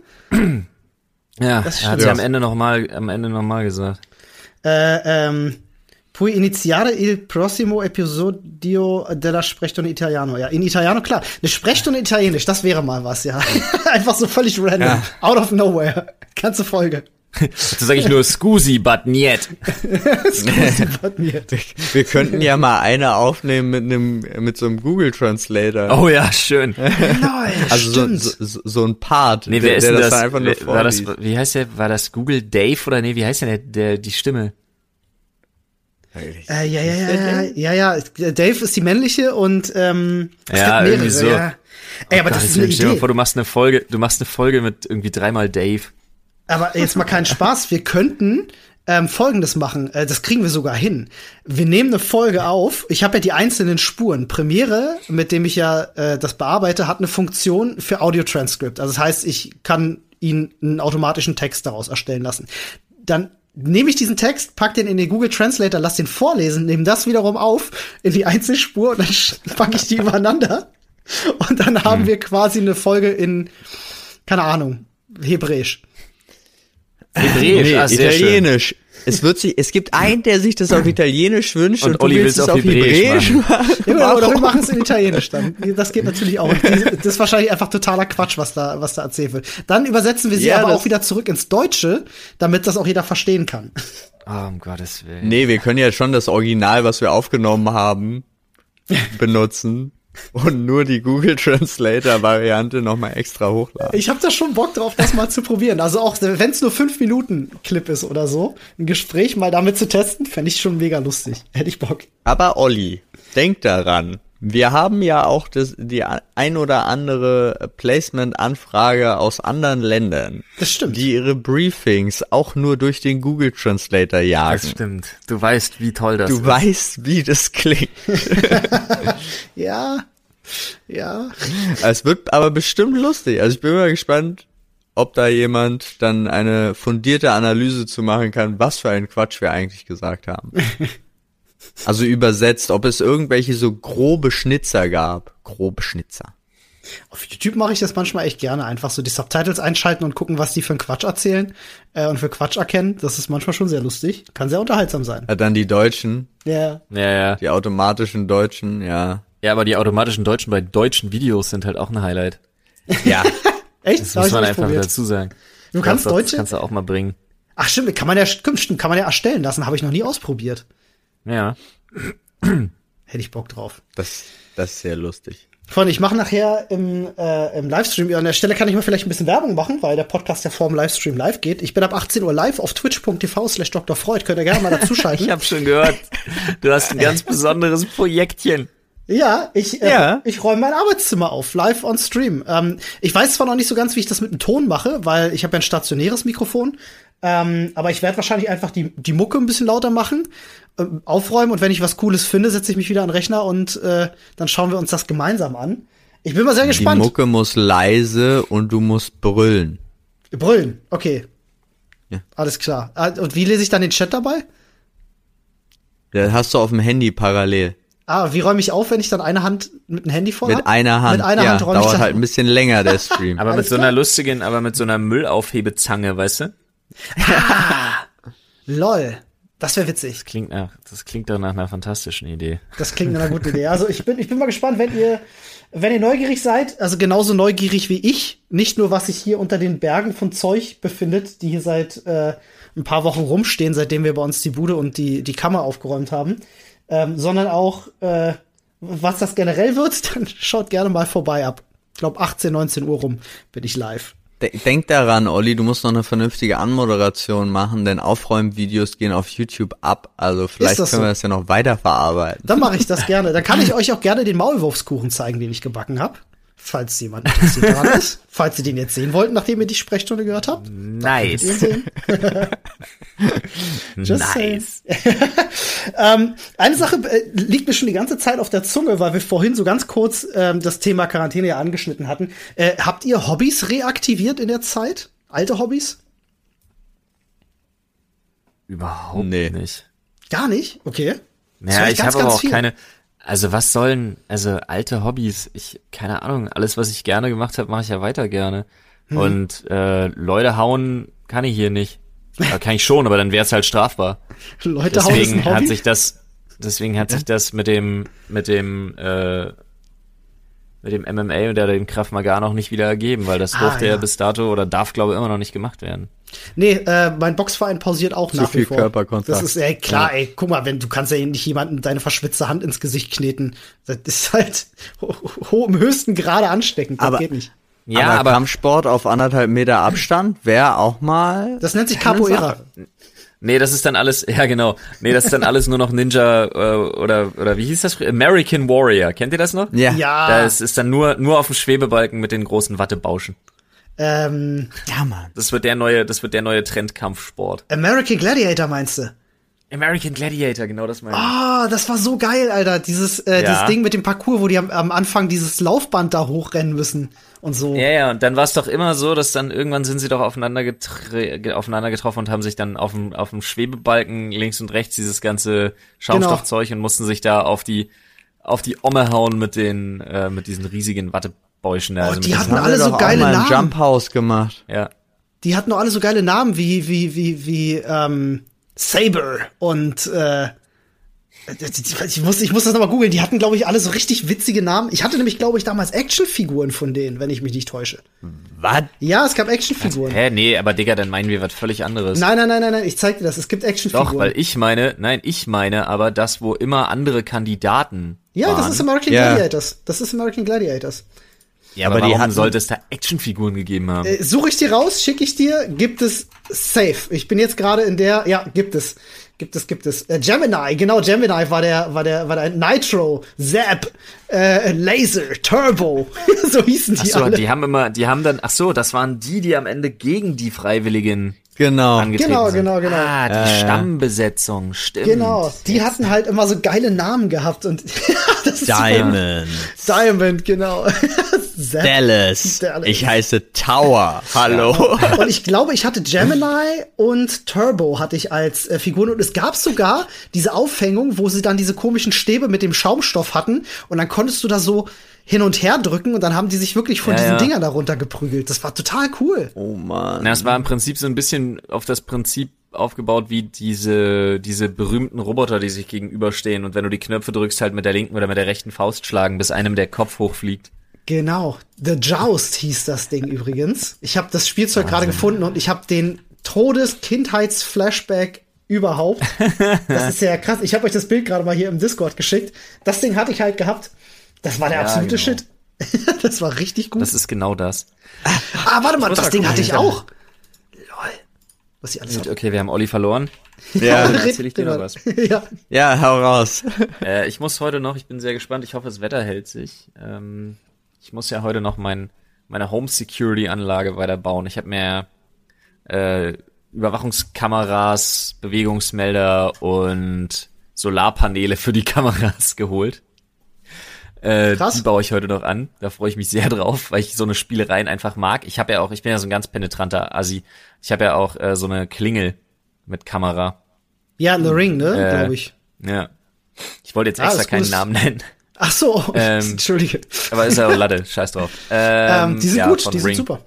B: ja, das er hat ja am Ende nochmal, am Ende nochmal gesagt.
C: Äh, ähm, Puoi iniziare il prossimo episodio della Sprechstunde Italiano. Ja, in Italiano, klar. Eine Sprechstunde Italienisch, das wäre mal was, ja. Einfach so völlig random. Ja. Out of nowhere. Ganze Folge.
B: Dazu sage ich nur Scusi, but niet.
A: Scusi, but niet. Wir könnten ja mal eine aufnehmen mit einem mit so einem Google Translator.
B: Oh ja, schön.
A: also so, so, so, ein Part,
B: nee, wer der, ist der das, das einfach nur war das, Wie heißt der? War das Google Dave oder nee? Wie heißt denn der, der die Stimme?
C: Äh, ja, ja, ja, ja, ja, ja. Dave ist die männliche und ähm,
B: es ja, gibt mehrere, so. ja.
C: Ey, aber oh Gott, das ist eine Idee.
B: vor, du machst eine Folge, du machst eine Folge mit irgendwie dreimal Dave.
C: Aber jetzt mal keinen Spaß. Wir könnten ähm, Folgendes machen. Äh, das kriegen wir sogar hin. Wir nehmen eine Folge auf. Ich habe ja die einzelnen Spuren. Premiere, mit dem ich ja äh, das bearbeite, hat eine Funktion für Audio Transcript. Also das heißt, ich kann ihn einen automatischen Text daraus erstellen lassen. Dann nehme ich diesen Text, pack den in den Google Translator, lass den vorlesen, nehme das wiederum auf in die Einzelspur und dann packe ich die übereinander. Und dann haben hm. wir quasi eine Folge in, keine Ahnung, Hebräisch.
A: Hebräisch, nee, ah, Italienisch. Es wird sich, es gibt einen, der sich das auf Italienisch wünscht und, und Olli will es auf Hebräisch,
C: machen. machen. Ja, oder wir machen es in Italienisch dann. Das geht natürlich auch. Das ist wahrscheinlich einfach totaler Quatsch, was da, was da erzählt wird. Dann übersetzen wir sie ja, aber auch wieder zurück ins Deutsche, damit das auch jeder verstehen kann.
B: Oh, um Gottes Willen.
A: Nee, wir können ja schon das Original, was wir aufgenommen haben, benutzen und nur die Google Translator Variante nochmal extra hochladen.
C: Ich habe da schon Bock drauf, das mal zu probieren. Also auch wenn es nur fünf Minuten Clip ist oder so, ein Gespräch mal damit zu testen, fände ich schon mega lustig. Hätte ich Bock.
A: Aber Olli, denk daran. Wir haben ja auch das, die ein oder andere Placement-Anfrage aus anderen Ländern.
C: Das stimmt.
A: Die ihre Briefings auch nur durch den Google Translator jagen.
B: Das stimmt. Du weißt, wie toll das
A: du ist. Du weißt, wie das klingt.
C: ja. Ja.
A: Es wird aber bestimmt lustig. Also ich bin mal gespannt, ob da jemand dann eine fundierte Analyse zu machen kann, was für einen Quatsch wir eigentlich gesagt haben. Also übersetzt, ob es irgendwelche so grobe Schnitzer gab. Grobe Schnitzer.
C: Auf YouTube mache ich das manchmal echt gerne. Einfach so die Subtitles einschalten und gucken, was die für einen Quatsch erzählen äh, und für Quatsch erkennen. Das ist manchmal schon sehr lustig. Kann sehr unterhaltsam sein.
A: Ja, dann die Deutschen.
C: Ja.
B: Ja, ja.
A: Die automatischen Deutschen, ja.
B: Ja, aber die automatischen Deutschen bei deutschen Videos sind halt auch ein Highlight.
A: Ja.
C: Echt?
B: Das muss man einfach probiert. dazu sagen.
C: Du kannst Deutsche?
B: Das kannst du auch mal bringen.
C: Ach stimmt, kann man ja, stimmt, kann man ja erstellen lassen, habe ich noch nie ausprobiert.
B: Ja.
C: Hätte ich Bock drauf.
A: Das, das ist sehr lustig.
C: Freunde, ich mache nachher im, äh, im Livestream, an der Stelle kann ich mal vielleicht ein bisschen Werbung machen, weil der Podcast ja vor dem Livestream live geht. Ich bin ab 18 Uhr live auf twitch.tv slash Dr. Freud, könnt ihr gerne mal dazuschalten.
B: ich habe schon gehört, du hast ein ganz besonderes Projektchen.
C: Ja, ich, äh, ja. ich räume mein Arbeitszimmer auf, live on Stream. Ähm, ich weiß zwar noch nicht so ganz, wie ich das mit dem Ton mache, weil ich habe ja ein stationäres Mikrofon, ähm, aber ich werde wahrscheinlich einfach die, die Mucke ein bisschen lauter machen, äh, aufräumen und wenn ich was Cooles finde, setze ich mich wieder an den Rechner und äh, dann schauen wir uns das gemeinsam an. Ich bin mal sehr gespannt.
A: Die Mucke muss leise und du musst brüllen.
C: Brüllen, okay. Ja. Alles klar. Ah, und wie lese ich dann den Chat dabei?
A: Das hast du auf dem Handy parallel.
C: Ah, wie räume ich auf, wenn ich dann eine Hand mit dem Handy voll
A: Mit hab? einer Hand. Mit einer ja, Hand räume dauert ich halt ein bisschen länger der Stream.
B: aber mit so einer lustigen, aber mit so einer Müllaufhebezange, weißt du?
C: Ah, lol. Das wäre witzig.
B: Das klingt nach, das klingt doch nach einer fantastischen Idee.
C: Das klingt nach einer guten Idee. Also ich bin, ich bin mal gespannt, wenn ihr, wenn ihr neugierig seid, also genauso neugierig wie ich, nicht nur was sich hier unter den Bergen von Zeug befindet, die hier seit äh, ein paar Wochen rumstehen, seitdem wir bei uns die Bude und die, die Kammer aufgeräumt haben, ähm, sondern auch, äh, was das generell wird, dann schaut gerne mal vorbei ab. Ich glaube 18, 19 Uhr rum bin ich live.
A: Denk daran, Olli, du musst noch eine vernünftige Anmoderation machen, denn Aufräumvideos gehen auf YouTube ab. Also vielleicht können so? wir das ja noch weiter verarbeiten.
C: Dann mache ich das gerne. Dann kann ich euch auch gerne den Maulwurfskuchen zeigen, den ich gebacken habe falls jemand interessiert daran ist. Falls ihr den jetzt sehen wollt, nachdem ihr die Sprechstunde gehört habt.
B: Nice.
C: nice. ähm, eine Sache äh, liegt mir schon die ganze Zeit auf der Zunge, weil wir vorhin so ganz kurz ähm, das Thema Quarantäne ja angeschnitten hatten. Äh, habt ihr Hobbys reaktiviert in der Zeit? Alte Hobbys?
B: Überhaupt nee. nicht.
C: Gar nicht? Okay.
B: Ja, ich habe aber auch viel. keine also was sollen, also alte Hobbys, ich, keine Ahnung, alles, was ich gerne gemacht habe, mache ich ja weiter gerne. Hm. Und äh, Leute hauen kann ich hier nicht. Ja, kann ich schon, aber dann wäre es halt strafbar.
C: Leute
B: deswegen
C: hauen
B: hat sich das, deswegen hat sich das mit dem, mit dem, äh, mit dem MMA und der dem Kraft Maga noch nicht wieder ergeben, weil das ah, durfte ja. ja bis dato oder darf, glaube ich, immer noch nicht gemacht werden.
C: Nee, äh, mein Boxverein pausiert auch
A: Zu
C: nach
A: viel wie vor. Körperkontakt.
C: Das ist ey, klar, ja. ey, guck mal, wenn du kannst ja nicht jemanden deine verschwitzte Hand ins Gesicht kneten. Das ist halt ho im höchsten Grade ansteckend. Das
A: aber,
C: geht nicht.
A: Ja, aber, aber Kampfsport auf anderthalb Meter Abstand wäre auch mal.
C: Das nennt sich Capoeira.
B: Nee, das ist dann alles, ja genau. Nee, das ist dann alles nur noch Ninja äh, oder oder wie hieß das? American Warrior. Kennt ihr das noch?
C: Ja. ja.
B: Das ist dann nur nur auf dem Schwebebalken mit den großen Wattebauschen.
C: Ähm,
B: ja, Mann. Das wird der neue, das wird der neue Trendkampfsport.
C: American Gladiator meinst du?
B: American Gladiator, genau das meine ich.
C: Ah, oh, das war so geil, Alter. Dieses, äh, ja. dieses Ding mit dem Parcours, wo die am, am, Anfang dieses Laufband da hochrennen müssen und so.
B: Ja, ja, und dann war es doch immer so, dass dann irgendwann sind sie doch aufeinander, aufeinander getroffen und haben sich dann auf dem, auf dem Schwebebalken links und rechts dieses ganze Schaumstoffzeug genau. und mussten sich da auf die, auf die Omme hauen mit den, äh, mit diesen riesigen Watte, Bäuschen.
C: Oh, also die hatten alle so geile Namen.
A: Jump House gemacht.
B: Ja.
C: Die hatten auch alle so geile Namen wie wie wie wie ähm, Saber und äh, ich muss, ich muss das nochmal googeln. Die hatten, glaube ich, alle so richtig witzige Namen. Ich hatte nämlich, glaube ich, damals Actionfiguren von denen, wenn ich mich nicht täusche.
B: Was?
C: Ja, es gab Actionfiguren.
B: Hä, nee, aber Digga, dann meinen wir was völlig anderes.
C: Nein, nein, nein, nein, nein, ich zeig dir das. Es gibt Actionfiguren.
B: Doch, weil ich meine, nein, ich meine aber das, wo immer andere Kandidaten
C: Ja,
B: waren.
C: das ist American yeah. Gladiators. Das ist American Gladiators.
B: Ja, aber, aber warum sollte es da Actionfiguren gegeben haben?
C: Äh, Suche ich dir raus, schicke ich dir, gibt es safe. Ich bin jetzt gerade in der, ja, gibt es. Gibt es, gibt es. Äh, Gemini, genau, Gemini war der, war der, war der Nitro, Zap, äh, Laser, Turbo. so hießen die ach so, alle.
B: Die haben immer, die haben dann, ach so, das waren die, die am Ende gegen die Freiwilligen
A: Genau.
C: Genau, sind. genau, genau.
B: Ah, die äh, Stammbesetzung, stimmt.
C: Genau, die Jetzt. hatten halt immer so geile Namen gehabt und
A: Diamond.
C: Diamond, genau.
A: Dallas. Dallas. Ich heiße Tower. Hallo.
C: Und ich glaube, ich hatte Gemini und Turbo hatte ich als äh, Figuren und es gab sogar diese Aufhängung, wo sie dann diese komischen Stäbe mit dem Schaumstoff hatten und dann konntest du da so hin und her drücken und dann haben die sich wirklich von ja, diesen ja. Dingern darunter geprügelt. Das war total cool.
A: Oh man.
B: Na, es war im Prinzip so ein bisschen auf das Prinzip aufgebaut wie diese, diese berühmten Roboter, die sich gegenüberstehen und wenn du die Knöpfe drückst, halt mit der linken oder mit der rechten Faust schlagen, bis einem der Kopf hochfliegt.
C: Genau. The Joust hieß das Ding übrigens. Ich habe das Spielzeug gerade gefunden und ich habe den Todes-Kindheits-Flashback überhaupt. Das ist ja krass. Ich habe euch das Bild gerade mal hier im Discord geschickt. Das Ding hatte ich halt gehabt. Das war der ja, absolute genau. Shit. das war richtig gut.
B: Das ist genau das.
C: Ah, warte mal, das Ding hatte ich auch.
B: Lol. Was ich alles Okay, wir haben Olli verloren.
A: Ja, dann erzähl ich dir noch was. ja. ja, hau raus.
B: Äh, ich muss heute noch, ich bin sehr gespannt, ich hoffe, das Wetter hält sich. Ähm, ich muss ja heute noch mein, meine Home Security Anlage weiterbauen. Ich habe mir äh, Überwachungskameras, Bewegungsmelder und Solarpaneele für die Kameras geholt. Äh, Krass. Die baue ich heute noch an. Da freue ich mich sehr drauf, weil ich so eine Spielereien einfach mag. Ich habe ja auch, ich bin ja so ein ganz penetranter Assi. Ich habe ja auch äh, so eine Klingel mit Kamera.
C: Ja, The Ring, ne? Äh, Glaube ich.
B: Ja. Ich wollte jetzt ah, extra ah, keinen Namen nennen.
C: Ach so, ähm, entschuldige.
B: Aber ist ja auch Latte, scheiß drauf.
C: Ähm, ähm, die sind ja, gut, die sind super.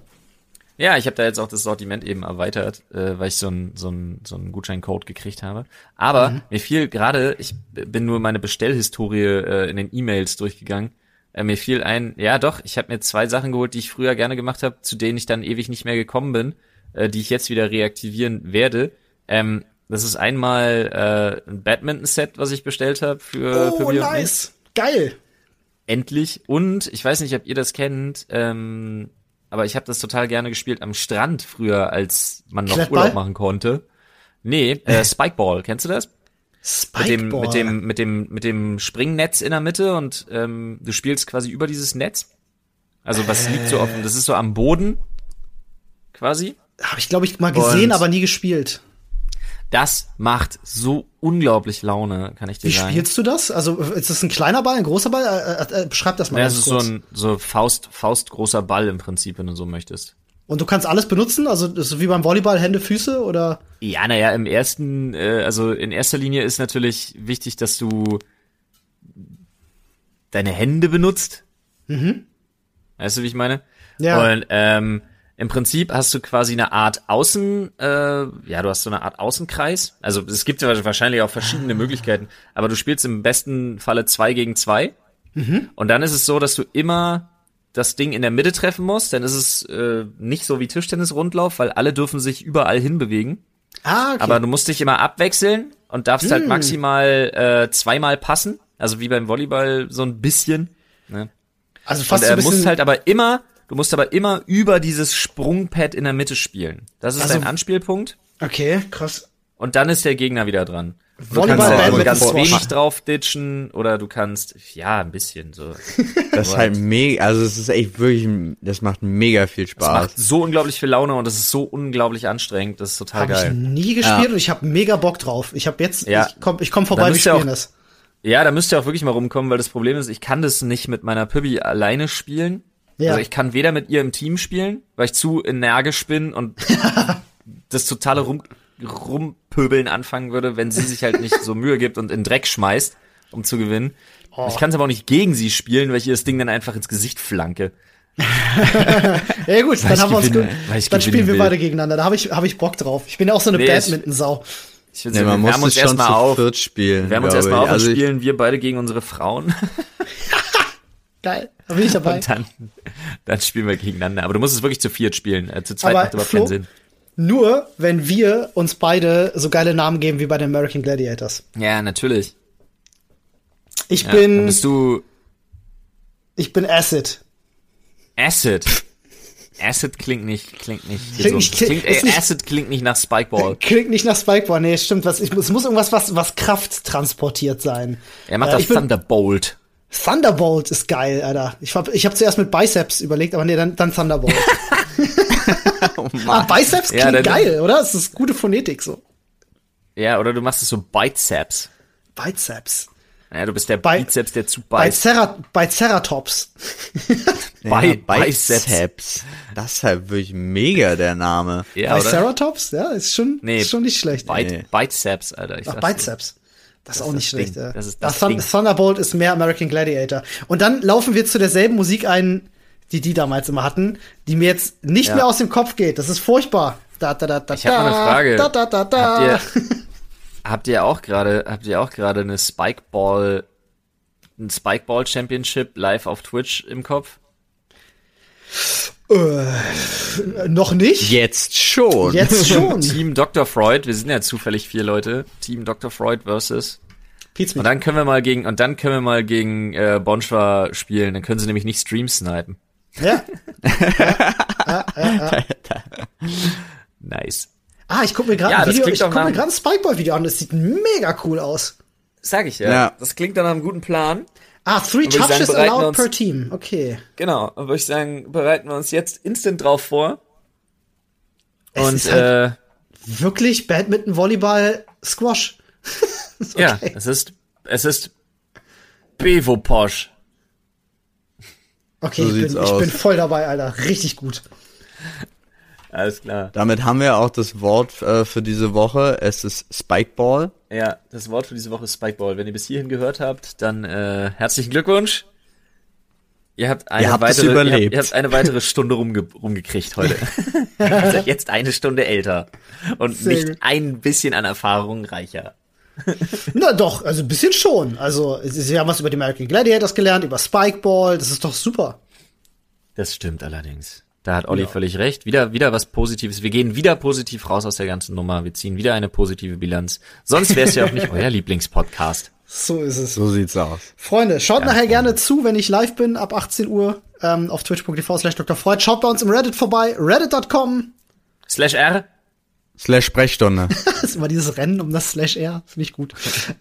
B: Ja, ich habe da jetzt auch das Sortiment eben erweitert, äh, weil ich so einen so ein, so ein Gutscheincode gekriegt habe. Aber mhm. mir fiel gerade, ich bin nur meine Bestellhistorie äh, in den E-Mails durchgegangen. Äh, mir fiel ein, ja doch, ich habe mir zwei Sachen geholt, die ich früher gerne gemacht habe, zu denen ich dann ewig nicht mehr gekommen bin, äh, die ich jetzt wieder reaktivieren werde. Ähm, das ist einmal äh, ein Badminton-Set, was ich bestellt habe für
C: Oh, für nice. Geil.
B: Endlich. Und ich weiß nicht, ob ihr das kennt, ähm, aber ich habe das total gerne gespielt am Strand früher, als man noch Klettball? Urlaub machen konnte. Nee, äh, Spikeball, kennst du das? Spikeball. Mit dem, mit dem, mit dem, mit dem Springnetz in der Mitte und ähm, du spielst quasi über dieses Netz. Also was äh. liegt so offen? Das ist so am Boden, quasi.
C: Habe ich, glaube ich, mal gesehen, und aber nie gespielt.
B: Das macht so unglaublich Laune, kann ich dir
C: Wie
B: sagen.
C: Wie spielst du das? Also ist das ein kleiner Ball, ein großer Ball? Äh, äh, äh beschreib das mal.
B: Ja, es ist kurz. so ein so Faust, Faust großer Ball im Prinzip, wenn du so möchtest.
C: Und du kannst alles benutzen, also das ist wie beim Volleyball Hände, Füße oder?
B: Ja, naja, im ersten, äh, also in erster Linie ist natürlich wichtig, dass du deine Hände benutzt. Mhm. Weißt du, wie ich meine? Ja. Und ähm, im Prinzip hast du quasi eine Art Außen, äh, ja, du hast so eine Art Außenkreis. Also es gibt ja wahrscheinlich auch verschiedene Möglichkeiten, aber du spielst im besten Falle zwei gegen zwei. Mhm. Und dann ist es so, dass du immer das Ding in der Mitte treffen musst. Dann ist es äh, nicht so wie Tischtennis-Rundlauf, weil alle dürfen sich überall hinbewegen. Ah, okay. Aber du musst dich immer abwechseln und darfst halt hm. halt maximal äh, zweimal passen. Also wie beim Volleyball so ein bisschen. Ne? Also fast und, äh, so ein bisschen musst halt aber immer Du musst aber immer über dieses Sprungpad in der Mitte spielen. Das ist also, dein Anspielpunkt.
C: Okay, krass.
B: Und dann ist der Gegner wieder dran. Du kannst, ganz wenig drauf ditchen oder du kannst, ja, ein bisschen so.
A: das ist halt mega, also es ist echt wirklich, das macht mega viel Spaß. Das macht
B: so unglaublich viel Laune und das ist so unglaublich anstrengend, das ist total
C: hab
B: geil.
C: Hab ich nie gespielt ja. und ich habe mega Bock drauf. Ich habe jetzt, ja. ich komm, ich komm vorbei, wir spielen auch, das.
B: Ja, da müsst ihr auch wirklich mal rumkommen, weil das Problem ist, ich kann das nicht mit meiner Pübbi alleine spielen. Ja. Also ich kann weder mit ihr im Team spielen, weil ich zu energisch bin und das totale Rum Rumpöbeln anfangen würde, wenn sie sich halt nicht so Mühe gibt und in Dreck schmeißt, um zu gewinnen. Oh. Ich kann es aber auch nicht gegen sie spielen, weil ich ihr das Ding dann einfach ins Gesicht flanke.
C: ja gut, weil dann haben wir uns gewinne, dann spielen wir will. beide gegeneinander. Da habe ich hab ich Bock drauf. Ich bin ja auch so eine nee, Badminton-Sau.
A: Ich würde nee, sagen, wir, wir haben uns erstmal auf. Spielen,
B: wir haben uns erstmal auf also spielen wir beide gegen unsere Frauen.
C: Geil, da bin ich dabei.
B: Und dann, dann spielen wir gegeneinander. Aber du musst es wirklich zu viert spielen. Äh, zu zweit Aber macht überhaupt Flo, keinen Sinn.
C: Nur, wenn wir uns beide so geile Namen geben wie bei den American Gladiators.
B: Ja, natürlich.
C: Ich ja, bin.
B: bist du.
C: Ich bin Acid.
B: Acid. Acid klingt nicht, klingt nicht. Klingt, nicht, klingt, ey, nicht, Acid klingt nicht nach Spikeball.
C: Klingt nicht nach Spikeball, nee, stimmt. Was, ich, es muss irgendwas, was, was Kraft transportiert sein.
B: Er macht äh, das Thunderbolt.
C: Thunderbolt ist geil, Alter. Ich hab, ich hab zuerst mit Biceps überlegt, aber nee, dann, dann Thunderbolt. oh ah, Biceps klingt ja, geil, oder? Das ist gute Phonetik so.
B: Ja, oder du machst es so Biceps.
C: Biceps.
B: Ja, du bist der bei, Bizeps, der zu beißt.
C: Bei, Cera, bei Ceratops.
A: bei ja, Biceps. Das ist halt wirklich mega der Name.
C: Ja, bei oder? Ceratops? Ja, ist schon, nee, ist schon nicht schlecht.
B: Bite, Biceps, Alter.
C: Ich Ach, Biceps. Das, ist auch nicht schlecht. Ja. Das ist das Thun Ding. Thunderbolt ist mehr American Gladiator. Und dann laufen wir zu derselben Musik ein, die die damals immer hatten, die mir jetzt nicht ja. mehr aus dem Kopf geht. Das ist furchtbar. Da, da, da, da,
B: ich habe eine Frage.
C: Da, da, da, da.
B: Habt ihr, habt ihr auch gerade, habt ihr auch gerade eine Spikeball, ein Spikeball Championship live auf Twitch im Kopf?
C: Äh, noch nicht?
A: Jetzt schon.
C: Jetzt schon.
B: Team Dr. Freud, wir sind ja zufällig vier Leute. Team Dr. Freud versus. Und dann können wir mal gegen, und dann können wir mal gegen äh, Bonschwa spielen. Dann können sie nämlich nicht Stream snipen.
C: Ja. ja, ja, ja, ja.
B: Nice.
C: Ah, ich guck mir gerade
B: Ja,
C: ein Video, ich guck mir gerade ein Spikeball-Video an. Das sieht mega cool aus.
B: Sag ich ja.
A: Ja.
B: Das klingt dann nach einem guten Plan.
C: Ah, three
B: sagen,
C: touches
B: wir
C: allowed
B: uns-
C: per team. Okay.
B: Genau. Und würde ich sagen, bereiten wir uns jetzt instant drauf vor.
C: Es
B: Und
C: ist halt
B: äh,
C: wirklich Badminton, Volleyball, Squash. Okay.
B: ja, es ist, es ist Bevo Posch.
C: Okay,
A: So
C: ich, bin, ich bin voll dabei, Alter. Richtig gut.
B: Alles klar.
A: Damit haben wir auch das Wort äh, für diese Woche. Es ist Spikeball.
B: Ja, das Wort für diese Woche ist Spikeball. Wenn ihr bis hierhin gehört habt, dann äh, herzlichen Glückwunsch. Ihr habt eine
A: Ihr habt
B: weitere, Ihr habt, ihr habt eine weitere Stunde rumge rumgekriegt heute. ihr seid jetzt eine Stunde älter und
C: Sehr
B: nicht
C: gut.
B: ein bisschen an Erfahrung reicher.
C: Na doch, also ein bisschen schon. Also, sie haben was über die American Gladiators gelernt, über Spikeball. Das ist doch super.
B: Das stimmt allerdings. Da hat Olli
C: Ja.
B: völlig recht. Wieder, wieder was Positives. Wir gehen wieder positiv raus aus der ganzen Nummer. Wir ziehen wieder eine positive Bilanz. Sonst wäre es ja auch nicht euer Lieblingspodcast.
C: So ist es.
A: So sieht's aus.
C: Freunde, schaut nachher gerne zu, wenn ich live bin, ab 18 Uhr ähm, auf twitch.tv slash Dr. Freud. Schaut bei uns im Reddit vorbei, reddit.com.
B: Slash R.
A: Slash Sprechstunde.
C: Das ist immer dieses Rennen um das Slash R, finde ich gut.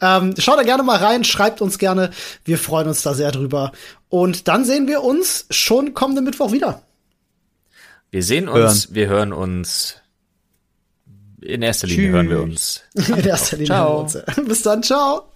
C: ähm, schaut da gerne mal rein, schreibt uns gerne. Wir freuen uns da sehr drüber. Und dann sehen wir uns schon kommenden Mittwoch wieder.
B: Wir sehen uns, wir hören uns. In erster Linie
A: Tschüss.
B: hören wir uns.
C: In erster Linie.
B: Ciao.
C: hören wir uns. Bis dann, ciao.